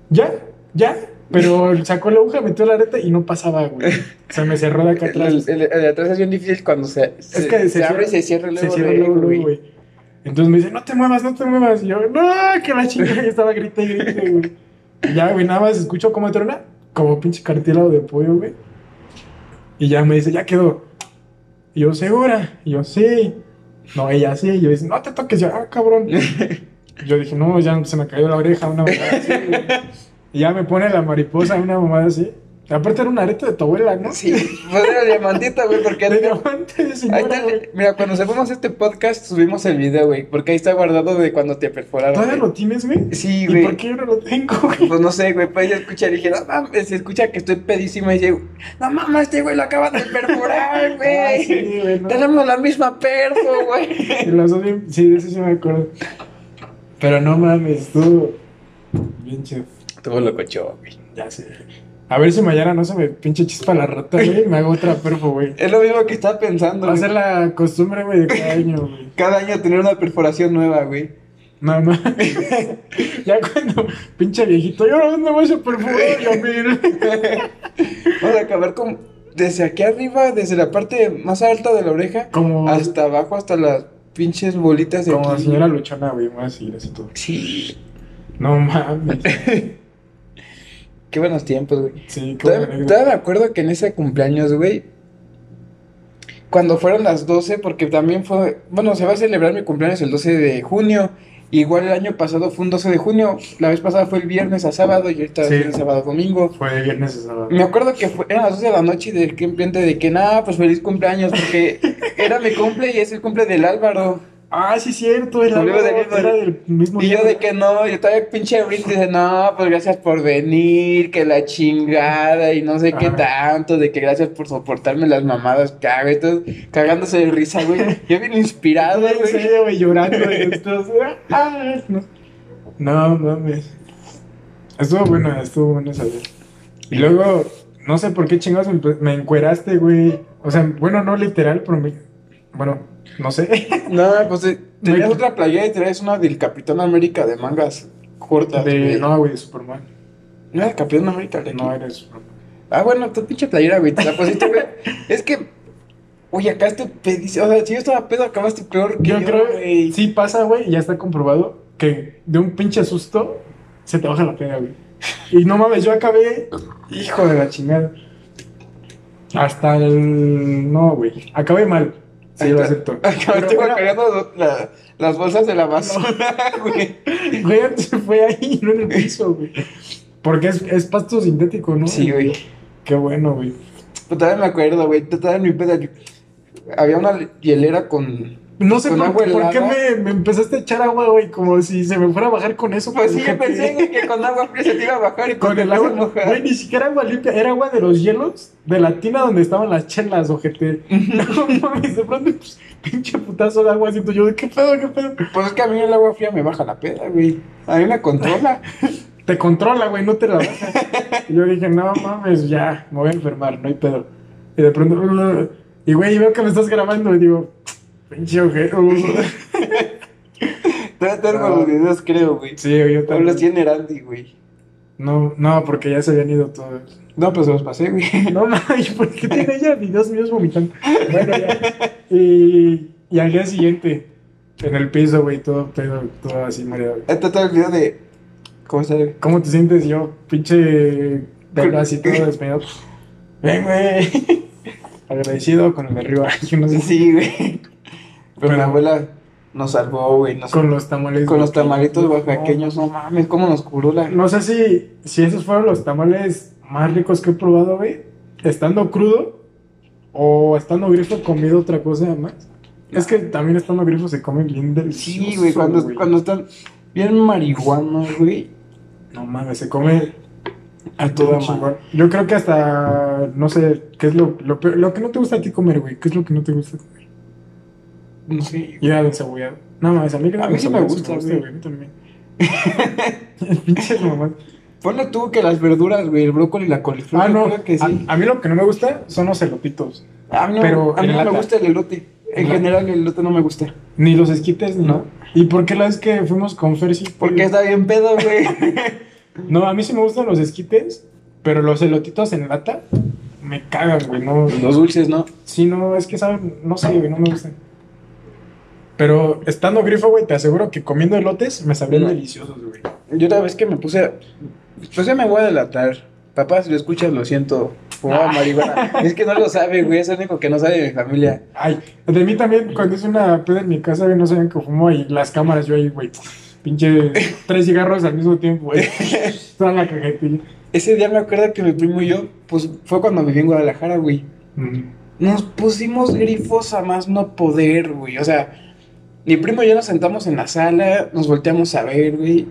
¿ya? ¿Ya? Pero sacó la aguja, metió la areta y no pasaba, güey. Se me cerró de acá El, atrás. el- el de atrás es bien difícil cuando se, se, que se se abre y cierra- se cierra luego, se cierra luego, luego, güey. Entonces me dice, no te muevas, no te muevas. Y yo, no, que la chingada. Estaba grite y grite, güey. Y ya, güey, nada más escucho cómo truena, como pinche cartílago de pollo, güey. Y ya me dice, ya quedó. Y yo, ¿segura? Y yo, sí. No, ella sí. Y yo dice, no te toques ya, ah, cabrón. Yo dije, no, ya se me cayó la oreja, una güey. Y ya me pone la mariposa, una mamada así. Aparte era una areta de tu abuela, ¿no? Sí, pues era diamantita, güey, porque De diamante de señora, está, güey. mira, cuando subimos este podcast, subimos el video, güey, porque ahí está guardado de cuando te perforaron. ¿Todavía güey. lo tienes, güey? Sí, ¿Y güey. por qué yo no lo tengo, güey? Pues no sé, güey, pues ella escucha y dije, no mames, se escucha que estoy pedísima y dice, no mames, este güey lo acaban de perforar, Ah, güey. sí, güey, no. Tenemos la misma perfo, güey. Y los dos sí, de eso sí me acuerdo. Pero no mames, estuvo bien chido. Todo lo cochó, güey. Ya sé. A ver si mañana no se me pinche chispa la rata, güey. Me hago otra perfo, güey. Es lo mismo que estaba pensando, Va a ser la costumbre, güey, de cada año, güey. Cada año tener una perforación nueva, güey. No mames. ya cuando pinche viejito, yo no me voy a perforar, yo mira. Vamos a acabar con... Desde aquí arriba, desde la parte más alta de la oreja, Como, hasta abajo, hasta las pinches bolitas de como aquí. señora luchona, güey. A decir así todo. Sí. No mames. Qué buenos tiempos, güey. Sí, Todavía, todavía me acuerdo que en ese cumpleaños, güey, cuando fueron las 12, porque también fue, bueno, se va a celebrar mi cumpleaños el 12 de junio, igual el año pasado fue un 12 de junio, la vez pasada fue el viernes a sábado y ahorita Sí. el sábado a domingo. Fue de viernes a sábado. Me acuerdo que fue, eran las 12 de la noche y de que ambiente de que nada, pues feliz cumpleaños, porque era mi cumple y es el cumple del Álvaro. Ah, sí, cierto. El del mismo- era del mismo Y yo de que no, yo todavía pinche Brit dice, no, pues gracias por venir, que la chingada y no sé qué tanto, de que gracias por soportarme las mamadas que hago cagándose de risa, güey. Yo bien inspirado, güey. serio, güey, llorando. y entonces, ah, no. no mames. Estuvo buena, estuvo buena esa vez. Y luego, no sé por qué chingados me, me encueraste, güey. O sea, bueno, no literal, pero me. Bueno, no sé. No, pues eh, tenías Me- otra playera y traías una del Capitán América de mangas cortas, De, güey. no, güey, de Superman. ¿No era el Capitán América de No, era de Superman. Ah, bueno, tu pinche playera, güey, te la pusiste, güey. es que, oye, acá este pedísimo, o sea, si yo estaba pedo, acabaste peor que yo, Yo creo güey. sí pasa, güey, ya está comprobado que de un pinche susto se te baja la pena, güey. Y no mames, yo acabé, hijo de la chingada. Hasta el. No, güey. Acabé mal. Sí, lo acepto. Era- cargando la- las bolsas de la basura, güey. Güey, se fue ahí, no en el piso, güey. Porque es, es pasto sintético, ¿no? Sí, güey. Qué bueno, güey. Pero todavía me acuerdo, güey. Todavía en mi peda. Había una hielera con. No sé por, por qué me, me empezaste a echar agua, güey, como si se me fuera a bajar con eso. Pues sí, yo pensé que con agua fría se te iba a bajar y Con el agua, güey, ni siquiera agua limpia, era agua de los hielos de la tina donde estaban las chelas, ojete. No mames, de pronto, pues, pinche putazo de agua, siento yo, de qué pedo, qué pedo. Pues es que a mí el agua fría me baja la peda, güey. A mí me controla. Te controla, güey, no te la baja. Y yo dije, no mames, ya, me voy a enfermar, no hay pedo. Y de pronto, y güey, veo que me estás grabando y digo, pinche. Todavía tengo No. los videos, creo, güey. Sí, yo también. los tiene Randy, güey. No, no, porque ya se habían ido todos. No, pues se los pasé, güey. No mames, ¿por qué tiene ella videos míos vomitando? Bueno, ya. Y, y al día siguiente, en el piso, güey, todo pedo, todo así mareado. Este todo el video de. ¿Cómo güey? ¿Cómo te sientes yo, pinche pelo así todo despeinado? Ven, güey. Agradecido con el de arriba. Yo no sé Sí, güey. Pero, mi abuela nos salvó, güey. Nos... con los tamales. Con los tamalitos oaxaqueños, no mames, cómo nos curó la. No sé si, si esos fueron los tamales más ricos que he probado, güey. Estando crudo o estando grifo comido otra cosa más. Es que también estando grifo se come bien delicioso. Sí, güey, cuando, cuando están bien marihuanos, güey. No mames, se come A toda madre. Yo creo que hasta, no sé, ¿qué es lo, lo, peor- lo que no te gusta a ti comer, güey? ¿Qué es lo que no te gusta comer? No sé. Y era encebollado. No mames, a mí, que A mí sí me gusta, güey. güey. A mí también. Pinches mamás. Ponle tú que las verduras, güey, el brócoli y la coliflor. Ah, no. creo que sí. A, a mí lo que no me gusta son los elotitos. A mí no, pero a mí no me gusta el elote. En general, el elote no me gusta. Ni los esquites, ni No. ¿Y por qué la vez que fuimos con Fersi? Porque está bien pedo, güey. No, a mí sí me gustan los esquites, pero los elotitos en lata me cagan, güey. No, Los dulces, ¿no? Sí, no, es que saben, no sé, güey, no me gustan. Pero estando grifo, güey, te aseguro que comiendo elotes me sabrían No. deliciosos, güey. Yo una vez que me puse. Pues ya me voy a delatar. Papá, si lo escuchas, lo siento. Fumaba marihuana. Es que no lo sabe, güey. Es el único que no sabe de mi familia. Ay, de mí también, cuando hice una peda en mi casa, güey, no sabían que fumo y las cámaras, yo ahí, güey, pinche tres cigarros al mismo tiempo, güey. Toda la cajetilla. Ese día me acuerdo que mi primo y yo, pues fue cuando viví en Guadalajara, güey. Mm. Nos pusimos grifos a más no poder, güey. O sea, mi primo y yo nos sentamos en la sala, nos volteamos a ver, güey.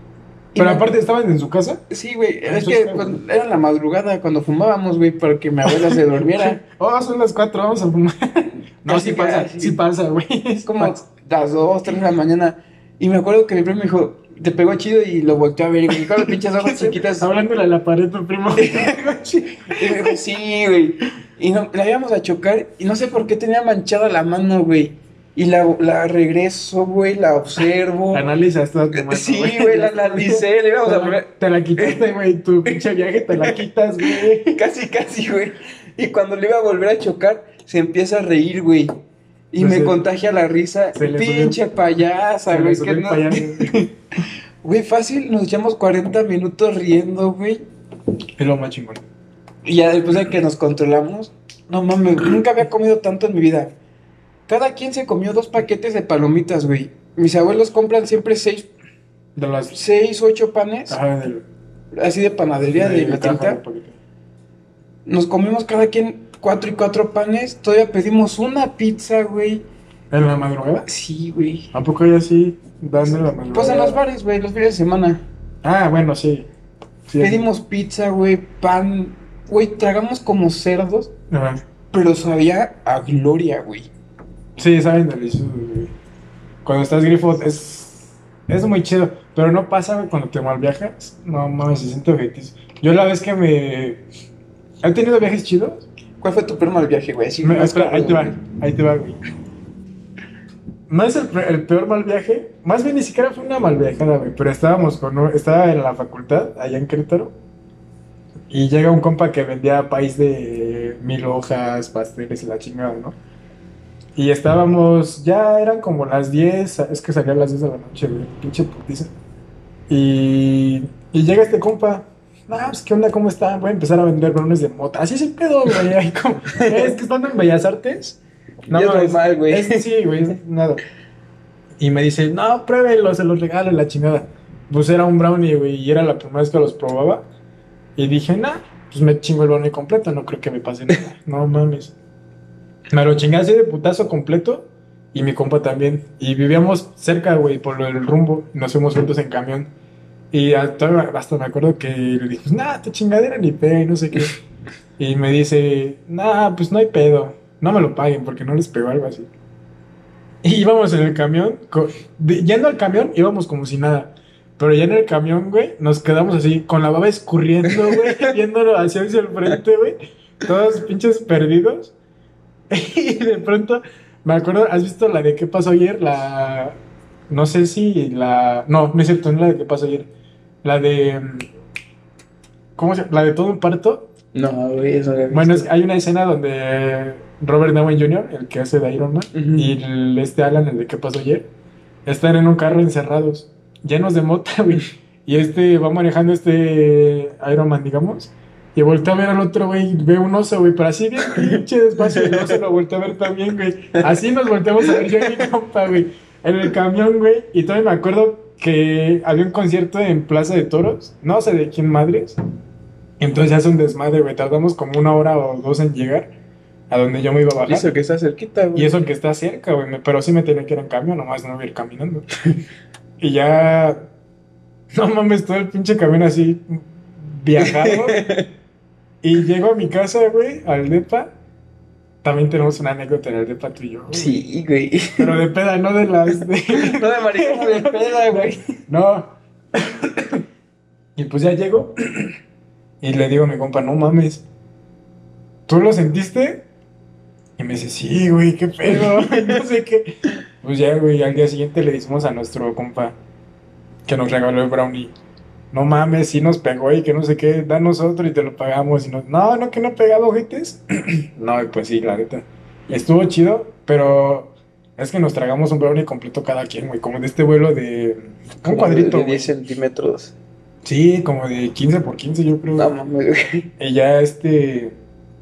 Pero me- aparte, ¿estaban en su casa? Sí, güey. Es que pues, era la madrugada cuando fumábamos, güey, para que mi abuela se durmiera. Oh, son las cuatro, vamos a fumar. No, sí pasa, sí pasa, güey. Es como las dos, tres de la mañana. Y me acuerdo que mi primo me dijo, te pegó chido y lo volteó a ver. Y me dijo, pinches ojos chiquitas. Hablándole a la pared, tu primo. Y me dijo, sí, güey. Y no, la íbamos a chocar y no sé por qué tenía manchada la mano, güey. Y la, la regreso, güey, la observo. Analiza esta tu Sí, güey, la analicé, le íbamos Te a la- poner- Te la quitaste, güey. Tu pinche viaje te la quitas, güey. Casi, casi, güey. Y cuando le iba a volver a chocar, se empieza a reír, güey. Y Pues me se- contagia la risa. Pinche payasa, Se le güey. subió que no-. Güey, fácil, nos echamos 40 minutos riendo, güey. Es lo más chingón. Y ya después de que nos controlamos, no mames, nunca había comido tanto en mi vida. Cada quien se comió dos paquetes de palomitas, güey. Mis abuelos compran siempre seis, De las. seis, ocho panes, Ajá, del. así de panadería de, la caja tinta. de. Nos comimos cada quien cuatro y cuatro panes. Todavía pedimos una pizza, güey. ¿En la madrugada? Sí, güey. ¿A poco hay así? Dando la madrugada. Pues en los bares, güey, los fines de semana. Ah, bueno, sí. sí Pedimos pizza, güey, pan. Güey, tragamos como cerdos, Ajá. pero sabía a gloria, güey. Sí, saben deliciosos, güey. Cuando estás grifo es. Es muy chido. Pero no pasa, güey, cuando te mal viajas. No mames, se siente objetivo. Yo la vez que me. ¿He tenido viajes chidos? ¿Cuál fue tu peor mal viaje, güey? Sí, Me- espera, ahí te va, ahí te va, güey. No es el, el peor mal viaje, más bien ni siquiera fue una mal viajada, güey, pero estábamos con, estaba en la facultad, allá en Querétaro, y llega un compa que vendía país de mil hojas, pasteles y la chingada, ¿no? Y estábamos, ya eran como las 10, es que salía a las 10 de la noche, güey, pinche putiza. Y, y llega este compa, no, pues, ¿qué onda? ¿Cómo está? Voy a empezar a vender balones de mota. Así es el pedo, güey. ahí como- es que estando en Bellas Artes, Ya es normal, güey. es- sí, güey, es nada. Y me dice, no, pruébelo, se los regalo, la chingada. Pues era un brownie, güey, y era la primera vez que los probaba. Y dije, nah, pues me chingo el brownie completo, no creo que me pase nada. No mames. Me lo chingué así de putazo completo. Y mi compa también. Y vivíamos cerca, güey, por el rumbo. Nos fuimos juntos en camión. Y hasta, hasta me acuerdo que le dije, nah, tu chingadera ni pega y no sé qué. Y me dice, nah, pues no hay pedo. No me lo paguen porque no les pegó algo así. Y íbamos en el camión. yendo al camión íbamos como si nada. Pero ya en el camión, güey, nos quedamos así con la baba escurriendo, güey, viéndolo hacia el frente, güey. Todos pinches perdidos. Y de pronto, me acuerdo, ¿has visto la de qué pasó ayer? La. No sé si la. No, no es cierto, no es la de qué pasó ayer. La de. mm, ¿Cómo se La de todo un parto. No, güey, eso no Bueno, es- hay una escena donde Robert Downey Jr., el que hace de Iron Man, y el- este Alan, el de qué pasó ayer, están en un carro encerrados, llenos de mota, güey. Y este va manejando este Iron Man, digamos. Y voltea a ver al otro, güey, y ve un oso, güey, pero así bien pinche despacio, y el oso lo voltea a ver también, güey. Así nos volteamos a ver yo y mi compa, güey, en el camión, güey. Y todavía me acuerdo que había un concierto en Plaza de Toros, no sé de quién madres. Entonces hace un desmadre, güey. Tardamos como una hora o dos en llegar a donde yo me iba a Y bajar. eso que está cerquita, güey. Y eso que está cerca, güey. Pero sí me tenía que ir en camión, nomás no voy a ir caminando. y ya. No mames, todo el pinche camión así viajado. y llego a mi casa, güey, al depa. También tenemos una anécdota en el depa tú y yo. güey. Sí, güey. Pero de peda, no de las. de- No de marihuana, de peda, güey. No. y pues ya llego. Y le digo a mi compa, no mames. ¿Tú lo sentiste? Y me dice, sí, güey, qué pedo. no sé qué. Pues ya, güey, al día siguiente le decimos a nuestro compa que nos regaló el brownie. No mames, sí nos pegó y que no sé qué, danos otro y te lo pagamos. Y nos, no, no, que no pegaba ojetes. no, pues sí, la neta. Estuvo chido, pero es que nos tragamos un brownie completo cada quien, güey. Como de este vuelo de. Un Como cuadrito. De güey. 10 centímetros. Sí, como de 15 por 15, yo creo. No mames, güey. Y ya este.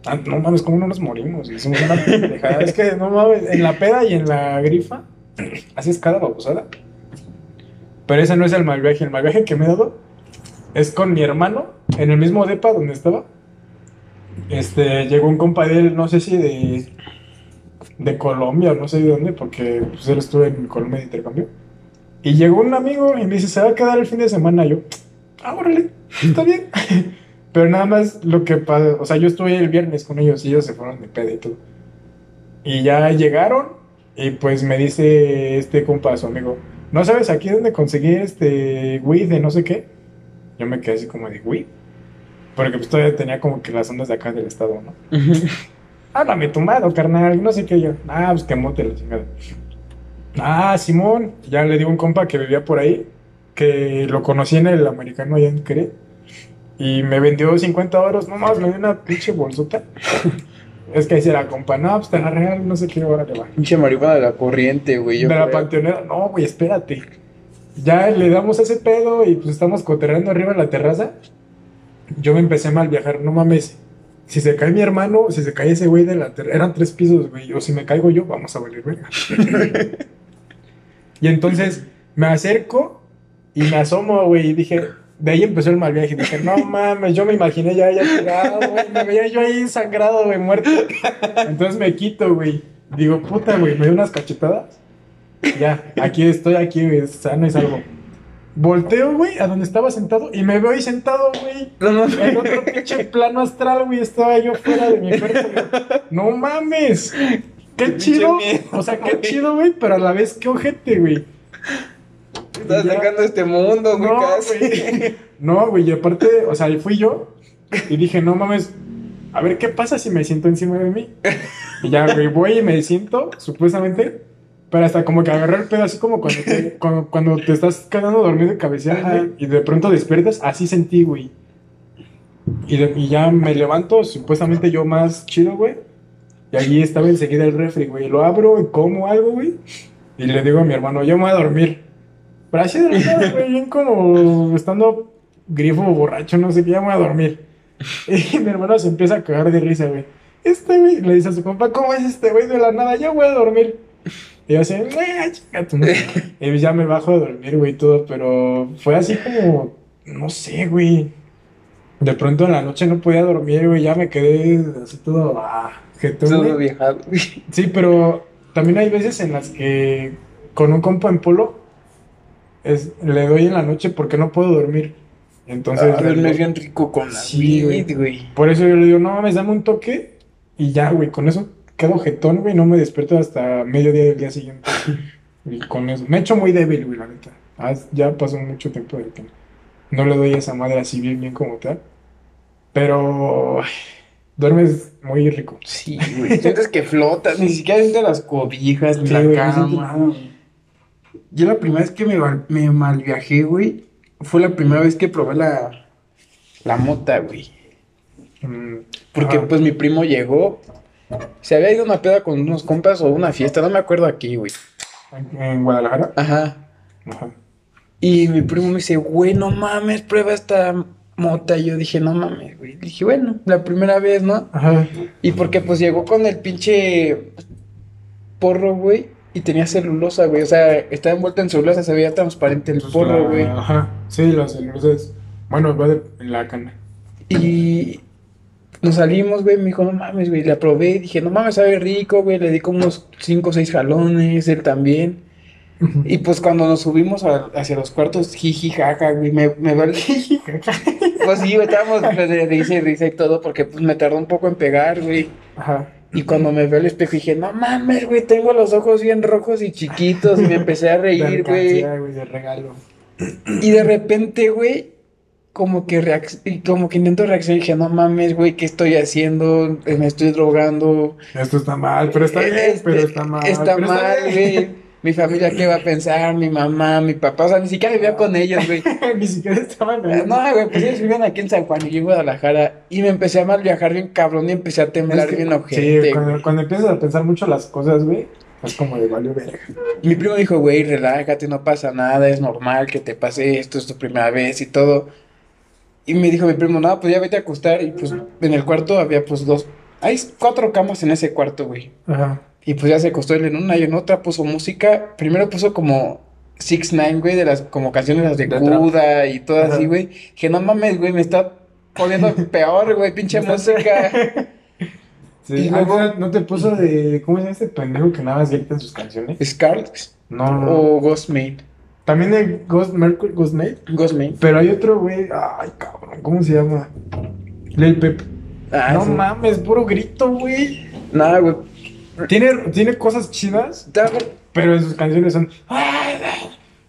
ah, no mames, ¿cómo no nos morimos? Hicimos una pendejada. es que no mames, en la peda y en la grifa haces cada babosada. Pero ese no es el mal viaje. El mal viaje que me he dado es con mi hermano en el mismo depa donde estaba. Este, llegó un compa de él, no sé si de. de Colombia o no sé de dónde, porque pues, él estuvo en Colombia de intercambio. Y llegó un amigo y me dice, se va a quedar el fin de semana. Yo, ah, órale, está bien. Pero nada más lo que pasa, o sea, yo estuve el viernes con ellos y ellos se fueron de peda y todo. Y ya llegaron y pues me dice este compa, su amigo, ¿no sabes aquí dónde conseguí este weed de no sé qué? Yo me quedé así como de weed. Porque pues todavía tenía como que las ondas de acá del estado, ¿no? Háblame tu mano, carnal, no sé qué yo. Ah, pues que mote la chingada. Ah, Simón, ya le digo a un compa que vivía por ahí, que lo conocí en el americano allá en Querétaro. Y me vendió 50 euros, no más, me dio una pinche bolsota. es que dice la compa, no, pues te la real, no sé qué hora le va. Pinche marihuana de la corriente, güey. De la panteonera, no, güey, espérate. Ya le damos ese pedo y pues estamos coterrando arriba en la terraza. Yo me empecé a mal viajar, no mames. Si se cae mi hermano, si se cae ese güey de la terraza, eran tres pisos, güey. O si me caigo yo, vamos a valer verga. y entonces me acerco y me asomo, güey, y dije, de ahí empezó el mal viaje. Dije, no mames, yo me imaginé ya, ya tirado, güey. Me veía yo ahí sangrado, güey, muerto. Entonces me quito, güey. Digo, puta, güey, me dio unas cachetadas. Ya, aquí estoy, aquí, güey, sano y salvo. Volteo, güey, a donde estaba sentado y me veo ahí sentado, güey. No mames. En otro pinche plano astral, güey, estaba yo fuera de mi cuerpo. güey. No mames. Qué chido. miedo, O sea, qué chido, güey, pero a la vez qué ojete, güey. Estás Ya. sacando este mundo, güey, No, casi. No, güey, y aparte, o sea, fui yo y dije, no mames, a ver qué pasa si me siento encima de mí. Y ya, güey, voy y me siento, supuestamente, pero hasta como que agarré el pedo, así como cuando te, cuando, cuando te estás quedando dormido Ajá. güey, y de pronto despiertas, así sentí, güey. Y, de- y ya me levanto, supuestamente yo más chido, güey. Y allí estaba enseguida el refri, güey. Lo abro y como algo, güey. Y le digo a mi hermano, yo me voy a dormir. Pero así de nada, güey, bien como estando grifo borracho, no sé qué, ya me voy a dormir. Y mi hermano se empieza a cagar de risa, güey. este güey, le dice a su compa, ¿cómo es este güey de la nada? Ya voy a dormir. Y yo así. Y ya me bajo a dormir, güey, todo, pero fue así como, no sé, güey. De pronto en la noche no podía dormir, güey, ya me quedé así todo, ah, jetón, Todo güey. viejado. Sí, pero también hay veces en las que con un compa en polo es, le doy en la noche porque no puedo dormir. Entonces, Ah, duermes bien rico con la Sí, güey. por eso yo le digo, no mames, dame un toque y ya, güey, con eso quedo jetón, güey, no me despierto hasta mediodía del día siguiente. y con eso, me he hecho muy débil, güey, la neta. Ah, ya pasó mucho tiempo de que no le doy a esa madre así bien, bien como tal. Pero ay, duermes muy rico. Sí, güey. Sientes que flotas, ni siquiera sientes las cobijas, ni Sí, la güey, cama. Yo la primera vez que me, me mal viajé, güey, fue la primera vez que probé la, la mota, güey. Mm, Porque pues mi primo llegó, se había ido una peda con unos compas o una fiesta, no me acuerdo aquí, güey. ¿En, Guadalajara? Ajá. Ajá. Y mi primo me dice, güey, no mames, prueba esta mota. Y yo dije, no mames, güey. Dije, bueno, la primera vez, ¿no? Ajá. Y porque pues llegó con el pinche porro, güey. Y tenía celulosa, güey. O sea, estaba envuelto en celulosa, se veía transparente el Pues porro, la- güey. Ajá. Sí, las luces. Bueno, va de, en la cana. Y nos salimos, güey. Me dijo, no mames, güey. La probé. Dije, no mames, sabe rico, güey. Le di como unos 5 o 6 jalones, él también. Y pues cuando nos subimos a- hacia los cuartos, jiji, jaja, güey. Me, me vale. Pues sí, güey, estábamos pues, de risa y risa y todo, porque pues me tardó un poco en pegar, güey. Ajá. Y cuando me veo al espejo dije, no mames, güey, tengo los ojos bien rojos y chiquitos. Y me empecé a reír, güey, de regalo. Y de repente, güey, como que y como que intento reaccionar y dije, no mames, güey, ¿qué estoy haciendo? Eh, Me estoy drogando. Esto está mal, pero está bien, Este, pero está mal. Está pero mal, güey. Mi familia, ¿qué va a pensar? Mi mamá, mi papá, o sea, ni siquiera vivía con ellos, güey. Ni siquiera estaban ahí. No, güey, pues ellos vivían aquí en San Juan y yo en Guadalajara. Y me empecé a mal viajar bien cabrón y empecé a temblar Es que- bien sí, ojete, cuando, güey. cuando empiezas a pensar mucho las cosas, güey, es como de valió verga. Mi primo dijo, güey, relájate, no pasa nada, es normal que te pase esto, es tu primera vez y todo. Y me dijo mi primo, no, pues ya vete a acostar. Y pues en el cuarto había pues dos, hay cuatro camas en ese cuarto, güey. Ajá. Y pues ya se acostó él en una y en otra puso música. Primero puso como Six Nine, güey, de las como canciones las de. Buda y todo Ajá. así, güey. Que no mames, güey, me está poniendo peor, güey, pinche música. Sí, Y luego- luego no te puso de. ¿Cómo se llama este pendejo que nada más grita en sus canciones? Scarlet No, no. o Ghostmate. También de Ghost Mercury, Ghostmate. Ghostmate. Pero hay otro, güey. Ay, cabrón, ¿cómo se llama? Lil Pep. Ah, no sí. mames, puro grito, güey. Nada, güey. Tiene, tiene cosas chidas, pero en sus canciones son.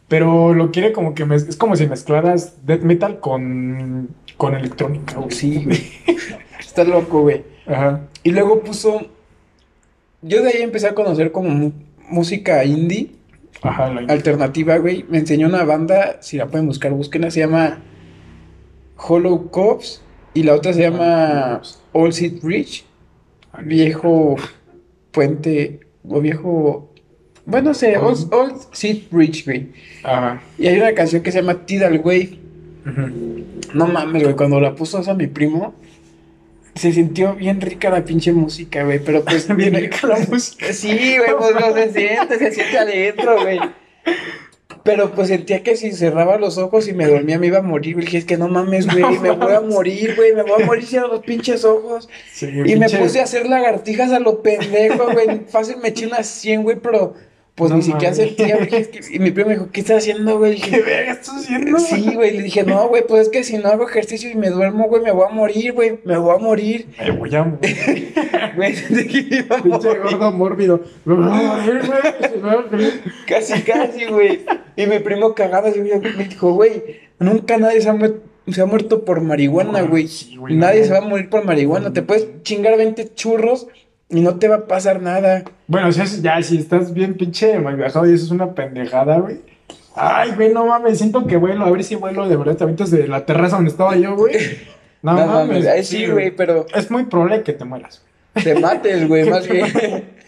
Pero lo quiere como que mez- es como si mezclaras death metal con, con electrónica, güey. Sí, güey. Está loco, güey. Ajá. Y luego puso. Yo de ahí empecé a conocer como música indie, Ajá, la alternativa, güey. Me enseñó una banda, si la pueden buscar, búsquenla, se llama Hollow Cops. Y la otra se llama All Seed Bridge. Viejo puente, o viejo. Bueno, sé, All, All Seed Bridge, güey. Ajá. Y hay una canción que se llama Tidal Wave. No mames, güey, cuando la puso esa mi primo, se sintió bien rica la pinche música, güey, pero pues... Bien rica la música. Sí, güey, pues no se siente, se siente adentro, güey. Pero pues sentía que si cerraba los ojos y me dormía me iba a morir, güey. Dije, es que no mames, güey, No me voy a morir, güey, me voy a morir si cierro los pinches ojos. Sí, Y me puse a hacer lagartijas a lo pendejo, güey. Fácil me eché unas 100, güey, pero pues No ni siquiera sentía, güey. Es que- Y mi primo me dijo, ¿qué estás haciendo, güey? Dije, ¿Qué verga estás haciendo? Sí, güey, le dije, no, güey, pues es que si no hago ejercicio y me duermo, güey, me voy a morir, güey, me voy a morir. Me voy a morir. Güey, Pinche gordo mórbido. Me voy a morir, güey. Casi, casi, güey. Y mi primo cagado así, güey, me dijo, güey, nunca nadie se ha, se ha muerto por marihuana, güey. Sí, nadie no. se va a morir por marihuana. Te puedes chingar 20 churros y no te va a pasar nada. Bueno, si es- ya, si estás bien pinche mal viajado y eso es una pendejada, güey. Ay, güey, no mames, siento que vuelo, a ver si vuelo de verdad también desde la terraza donde estaba yo, güey. No, No, mames. sí, güey, pero Es muy probable que te mueras. te mates, güey, más bien.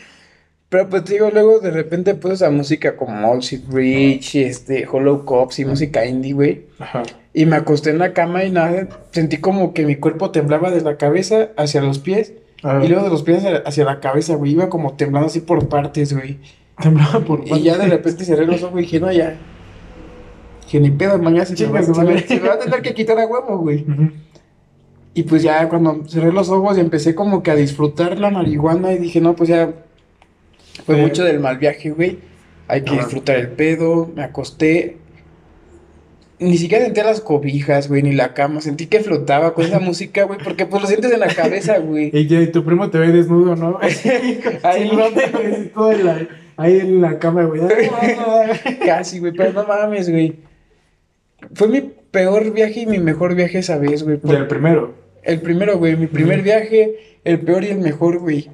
Pero pues digo, luego de repente puse esa música como All Seed Bridge, este, Hollow Cops y música indie, güey. Ajá. Y me acosté en la cama y nada, sentí como que mi cuerpo temblaba de la cabeza hacia los pies. Y luego de los pies hacia, la cabeza, güey. Iba como temblando así por partes, güey. Temblaba por Y ya de repente cerré los ojos y dije, no, ya. Que ni pedo, mañana se, su se me- madre. se me va a tener que quitar a huevo, güey. Y pues ya cuando cerré los ojos y empecé como que a disfrutar la marihuana y dije, no, pues ya fue Eh. mucho del mal viaje, güey. Hay que disfrutar el pedo, me acosté. Ni siquiera senté las cobijas, güey, ni la cama. Sentí que flotaba con esa música, güey, porque pues lo sientes en la cabeza, güey. Y que tu primo te ve desnudo, ¿no? Ahí. Todo en la, ahí en la cama, güey. Casi, güey, pero no mames, güey. Fue mi peor viaje y mi mejor viaje esa vez, güey. por- Del primero. El primero, güey, mi primer viaje, el peor y el mejor, güey.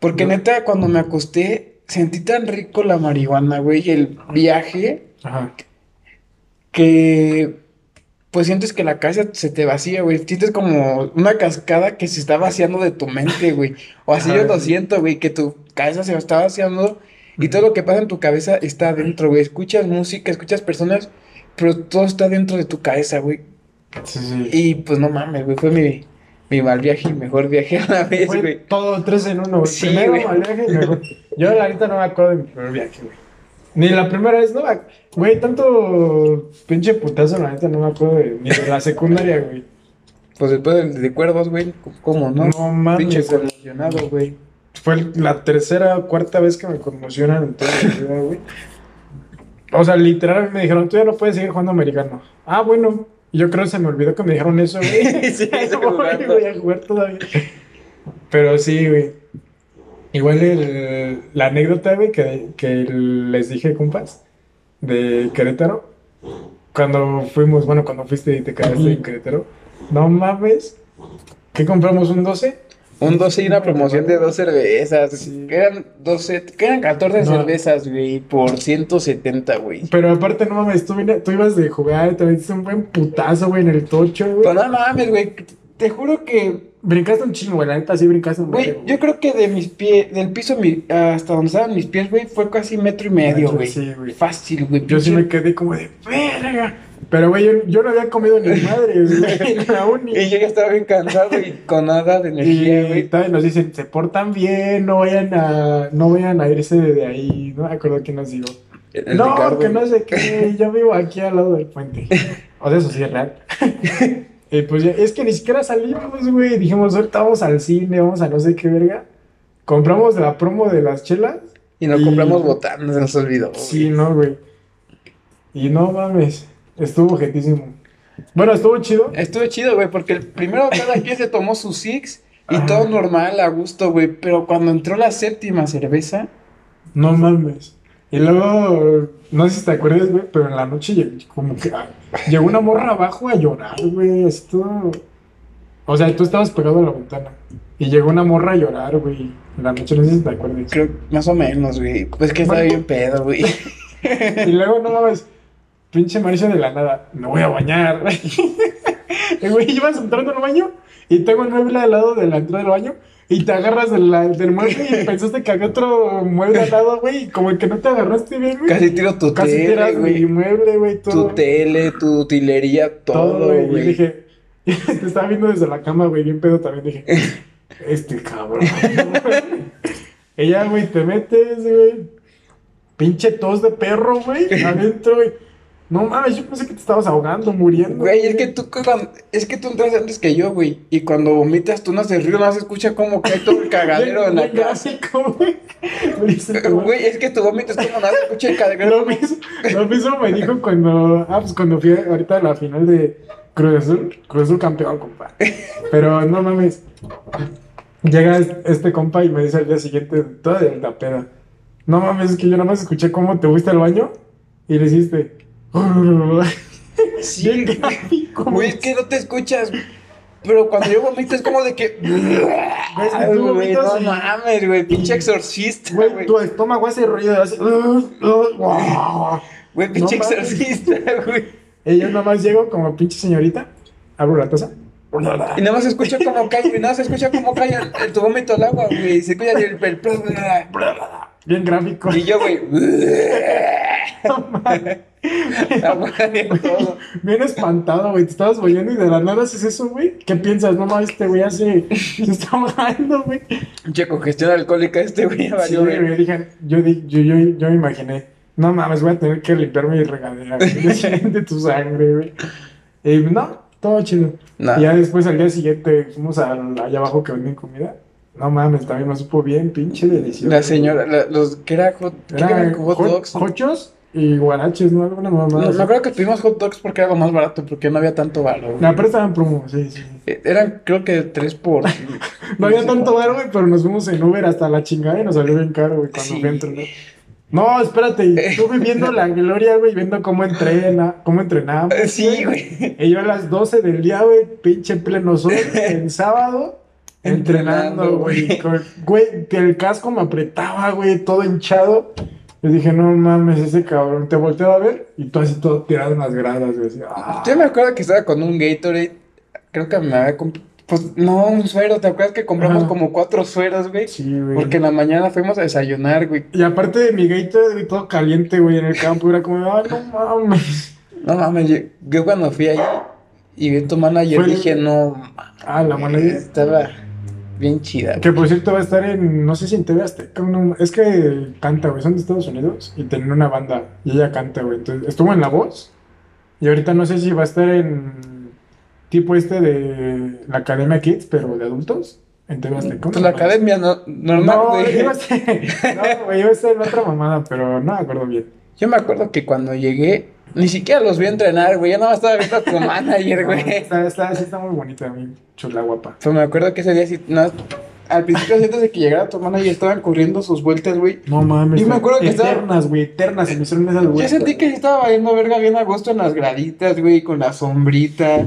Porque Ujú. neta, cuando me acosté, sentí tan rico la marihuana, güey, y el viaje, Ajá. Que pues sientes que la casa se te vacía, güey. Sientes como una cascada que se está vaciando de tu mente, güey. O así Ajá, yo lo siento, güey, que tu cabeza se está vaciando y todo lo que pasa en tu cabeza está adentro, güey. Escuchas música, escuchas personas, pero todo está dentro de tu cabeza, güey. Sí, sí. Y pues no mames, güey, fue mi, mi mal viaje y mejor viaje a la vez, güey. todo tres en uno, güey. Sí, Primero güey. mal viaje y mejor. Yo neta no me acuerdo de mi primer viaje, güey. Ni la primera vez, no Güey, tanto pinche putazo, la neta no me acuerdo de, ni de la secundaria, güey. Pues después de, de güey, ¿cómo no? No mames, Pinche conmocionado, güey. Fue la tercera o cuarta vez que me conmocionan en toda mi vida, güey. O sea, literal me dijeron, tú ya no puedes seguir jugando americano. Ah, bueno. Y Yo creo que se me olvidó que me dijeron eso, güey. Sí, voy, güey, a jugar todavía. Pero sí, güey. Igual el- la anécdota, güey, que, que les dije, compas, de Querétaro. Cuando fuimos, bueno, cuando fuiste y te quedaste en Querétaro. No mames. ¿Qué compramos? ¿Un 12? Un 12 y una promoción de dos cervezas. Sí. Que eran 12, que eran 14 No. cervezas, güey, por 170, güey. Pero aparte, no mames, tú, tú ibas de jugar, te metiste un buen putazo, güey, en el tocho, güey. Pero no mames, güey. Te juro que, Brincaste un chingo, güey, la neta sí brincaste un güey, yo creo que de mis pies, del piso mi- hasta donde estaban mis pies, güey, fue casi metro y medio, güey. sí, güey. Fácil, güey. Yo sí me quedé como de verga. Pero, güey, yo, yo no había comido ni madres, güey, en la uni. Y yo ya estaba bien cansado y con nada de energía, Y güey. todavía nos dicen, se portan bien, no vayan a, no vayan a irse de ahí. No me acuerdo quién nos dijo. El- no, Ricardo, que no sé qué, yo vivo aquí al lado del puente. O de eso sí es real. y pues ya, es que ni siquiera salimos, güey. Dijimos, ahorita vamos al cine, vamos a no sé qué verga. Compramos la promo de las chelas. Y no Y- compramos botanas, se nos olvidó. güey. Sí, no, güey. Y no mames, estuvo jetísimo. Bueno, estuvo chido. Estuvo chido, güey, porque el primero cada quien se tomó su six y Ajá. todo normal, a gusto, güey. Pero cuando entró la séptima cerveza, No mames. Y luego, no sé si te acuerdas, güey, pero en la noche llegó, como que llegó una morra abajo a llorar, güey. Esto. O sea, tú estabas pegado a la ventana. Y llegó una morra a llorar, güey. En la noche, no sé si te acuerdas. creo más o menos, güey. Pues que estaba Bueno. bien pedo, güey. Y luego, no mames, pinche Mauricio de la nada, me voy a bañar. Y, güey, ibas entrando al baño y tengo el mueble al lado de la entrada del baño y te agarras del mueble y pensaste que había otro mueble al lado, güey, y como que no te agarraste bien, güey. Casi tiro tu Casi tele, tiras mi mueble, güey, todo. Tu tele, tu utilería, todo, güey. Y dije, te estaba viendo desde la cama, güey, bien pedo también. Dije, este cabrón. ya, güey, te metes, güey. Pinche tos de perro, güey, adentro, güey. No mames, yo pensé que te estabas ahogando, muriendo. Güey, es que tú es que tú entras antes que yo, güey. Y cuando vomitas, tú no haces ruido, no se escucha como cae todo el cagadero en la casa. gráfico, güey. Es que tu vómito es como nada, se escucha el cagadero. Lo mismo, lo mismo me dijo cuando, ah, pues cuando fui ahorita a la final de Cruz Azul, Cruz Azul campeón, compa. Pero no mames, llega es- este compa y me dice al día siguiente, toda de la peda, no mames, es que yo nada más escuché cómo te fuiste al baño y le hiciste, Sí, bien güey. gráfico, Güey, es que no te escuchas. Pero cuando yo vomito es como de que. que tú Güey, no mames, güey. Pinche exorcista, Güey, güey. tu estómago hace ruido, hace, Güey, pinche No mames. exorcista, güey. y yo nada más llego como pinche señorita, abro la taza, Y nada más se escucha como cae, güey. Nada más se escucha como cae el, el- tu vómito al agua, güey. Se escucha el. el- bien gráfico. y yo, güey. Bien espantado, güey. Te estabas bañando y de la nada haces eso, güey. ¿Qué piensas? No mames, este güey hace. Se está ahogando, güey. Che, congestión alcohólica este güey Sí, güey. Dije, yo, yo, yo, yo me imaginé. No mames, voy a tener que limpiar mi regadera, güey. De tu sangre, güey. Y no, todo chido. Nah. Y ya después al día siguiente fuimos al- allá abajo que venden comida. No mames, también me supo bien, pinche delicioso. La señora, la- los que era hot, ¿qué Era eran hot hot- dogs? Hochos y guaraches, ¿no? Alguna mamá. No, me acuerdo que pedimos hot dogs porque era lo más barato, porque no había tanto varo. No, pero estaban promo, sí, sí. Eh, Eran, creo que tres por. No había tanto varo, güey, pero nos fuimos en Uber hasta la chingada y nos salió bien caro, güey, cuando Sí. a entrenar. No, espérate, estuve viendo la gloria, güey, viendo cómo entrena, cómo entrenamos. Sí, güey. Y yo a las 12 del día, güey, pinche pleno sol, el sábado, entrenando, güey. güey. que el casco me apretaba, güey, todo hinchado. Yo dije, no mames, ese cabrón. Te volteaba a ver y tú así todo tirado en las gradas, güey. ah. Yo me acuerdo que estaba con un Gatorade. Creo que me había comprado. Pues no, un suero. ¿Te acuerdas que compramos como cuatro sueros, güey? Sí, güey. Porque en la mañana fuimos a desayunar, güey. Y aparte de mi Gatorade, güey, todo caliente, güey, en el campo, era como, ah, no mames. No mames, yo, yo cuando fui ahí y vi a tu manager Fue dije, no, mames, Ah, la mala idea. estaba bien chida. Que por cierto va a estar en, no sé si en TV Azteca, no, es que canta, güey, son de Estados Unidos y tienen una banda y ella canta, güey. Entonces estuvo en La Voz y ahorita no sé si va a estar en tipo este de la Academia Kids, pero de adultos, en TV Azteca. Pues la academia no, normal, No, güey. iba a ser, no, güey, iba a ser en otra mamada, pero no me acuerdo bien. Yo me acuerdo que cuando llegué, ni siquiera los vi entrenar, güey. Yo nada más estaba viendo a tu manager, güey. está, está, está muy bonita, mi chula guapa. Pues me acuerdo que ese día sí, no, al principio antes de que llegara tu manager estaban corriendo sus vueltas, güey. No mames. Y me acuerdo que estaba- eternas, güey, eternas, se me hicieron esas Yo vueltas. sentí que estaba valiendo verga bien a gusto en las graditas, güey, con la sombrita.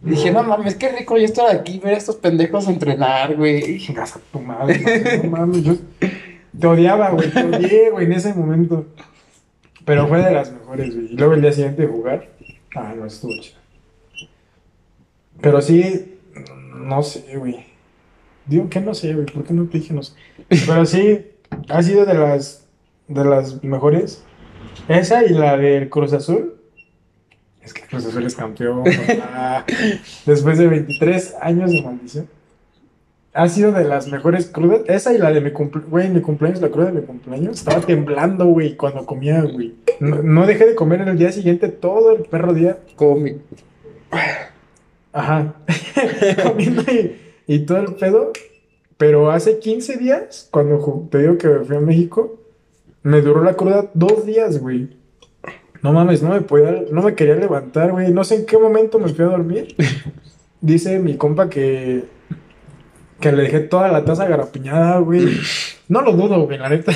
Dije, no mames, qué rico yo estar aquí, ver a estos pendejos entrenar, güey. Chingas a tu madre, no mames, yo te odiaba, güey, te odié, güey, en ese momento. Pero fue de las mejores, güey. Y luego el día siguiente de jugar, ah, no, estuvo chido. Pero sí, no sé, güey. Digo que no sé, güey, ¿por qué no te dije no sé? Pero sí, ha sido de las, de las mejores. Esa y la del Cruz Azul. Es que Cruz Azul es campeón, papá. Después de 23 años de maldición. Ha sido de las mejores crudas. Esa y la de mi cumpleaños. Güey, mi cumpleaños, la cruda de mi cumpleaños. Estaba temblando, güey, cuando comía, güey. No, no dejé de comer en el día siguiente todo el perro día. Como mi- Ajá. Comiendo y, y todo el pedo. Pero hace 15 días, cuando te digo que fui a México, me duró la cruda dos días, güey. No mames, no me podía, no me quería levantar, güey. No sé en qué momento me fui a dormir. Dice mi compa que, que le dejé toda la taza garapiñada, güey. No lo dudo, güey, la neta.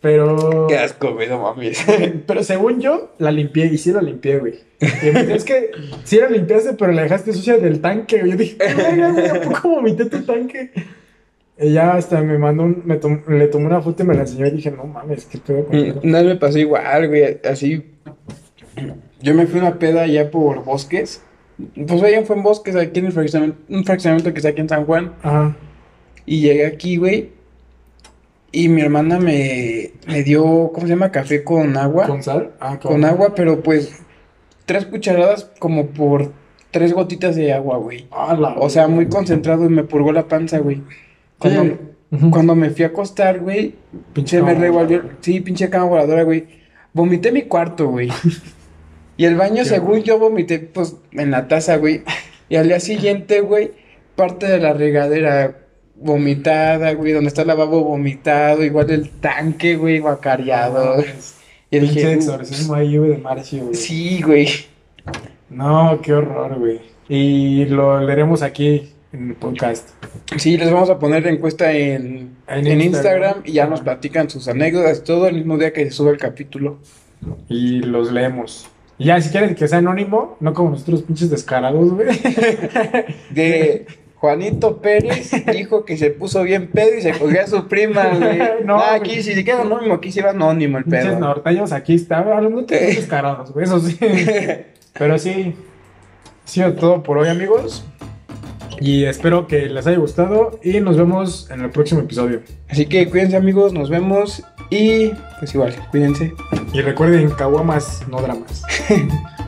Pero. Qué asco, güey, no mames. Pero según yo, la limpié y sí la limpié, güey. Y me dice, es que sí la limpiaste, pero la dejaste sucia del tanque, güey. Yo dije, "¿Qué verga, güey? ¿A poco vomité tu tanque? Y ya hasta me mandó un, me tom- le tomé una foto y me la enseñó y dije, no mames, qué pedo con eso?". No me pasó igual, güey, así. Yo me fui a una peda allá por bosques. Pues allá fue en bosques, aquí en el fraccionamiento, un fraccionamiento que está aquí en San Juan. Ajá. Y llegué aquí, güey. Y mi hermana me, me dio, ¿cómo se llama? Café con agua. ¿Con sal? Ah, Con agua, pero pues tres cucharadas como por tres gotitas de agua, güey. Ah, la O sea, muy concentrado y me purgó la panza, güey. Cuando, Sí. Cuando me fui a acostar, güey, Pinche me revolvió. Sí, pinche cama voladora, güey. Vomité mi cuarto, güey. Y el baño, Qué según yo, vomité, pues, en la taza, güey. Y al día siguiente, güey, parte de la regadera vomitada, güey, donde está el lavabo vomitado, igual el tanque, güey, guacareado. Y Pinche dije, "Uh, exorcismo ahí, güey, de Marcio, güey. sí, güey. No, qué horror, güey. Y lo leeremos aquí en el podcast. Sí, les vamos a poner encuesta en, En en Instagram. Instagram y ya nos platican sus anécdotas, todo el mismo día que se sube el capítulo. Y los leemos. Y ya, si quieren que sea anónimo, no como nosotros pinches descarados, güey. De Juanito Pérez dijo que se puso bien pedo y se cogió a su prima, güey. No, güey. aquí si se queda anónimo, aquí sí va anónimo el Pinches pedo. norteños aquí está hablando de descarados, güey, eso sí. Pero sí, ha sido todo por hoy, amigos. Y espero que les haya gustado y nos vemos en el próximo episodio. Así que cuídense amigos, nos vemos y pues igual, cuídense. Y recuerden, caguamas, no dramas.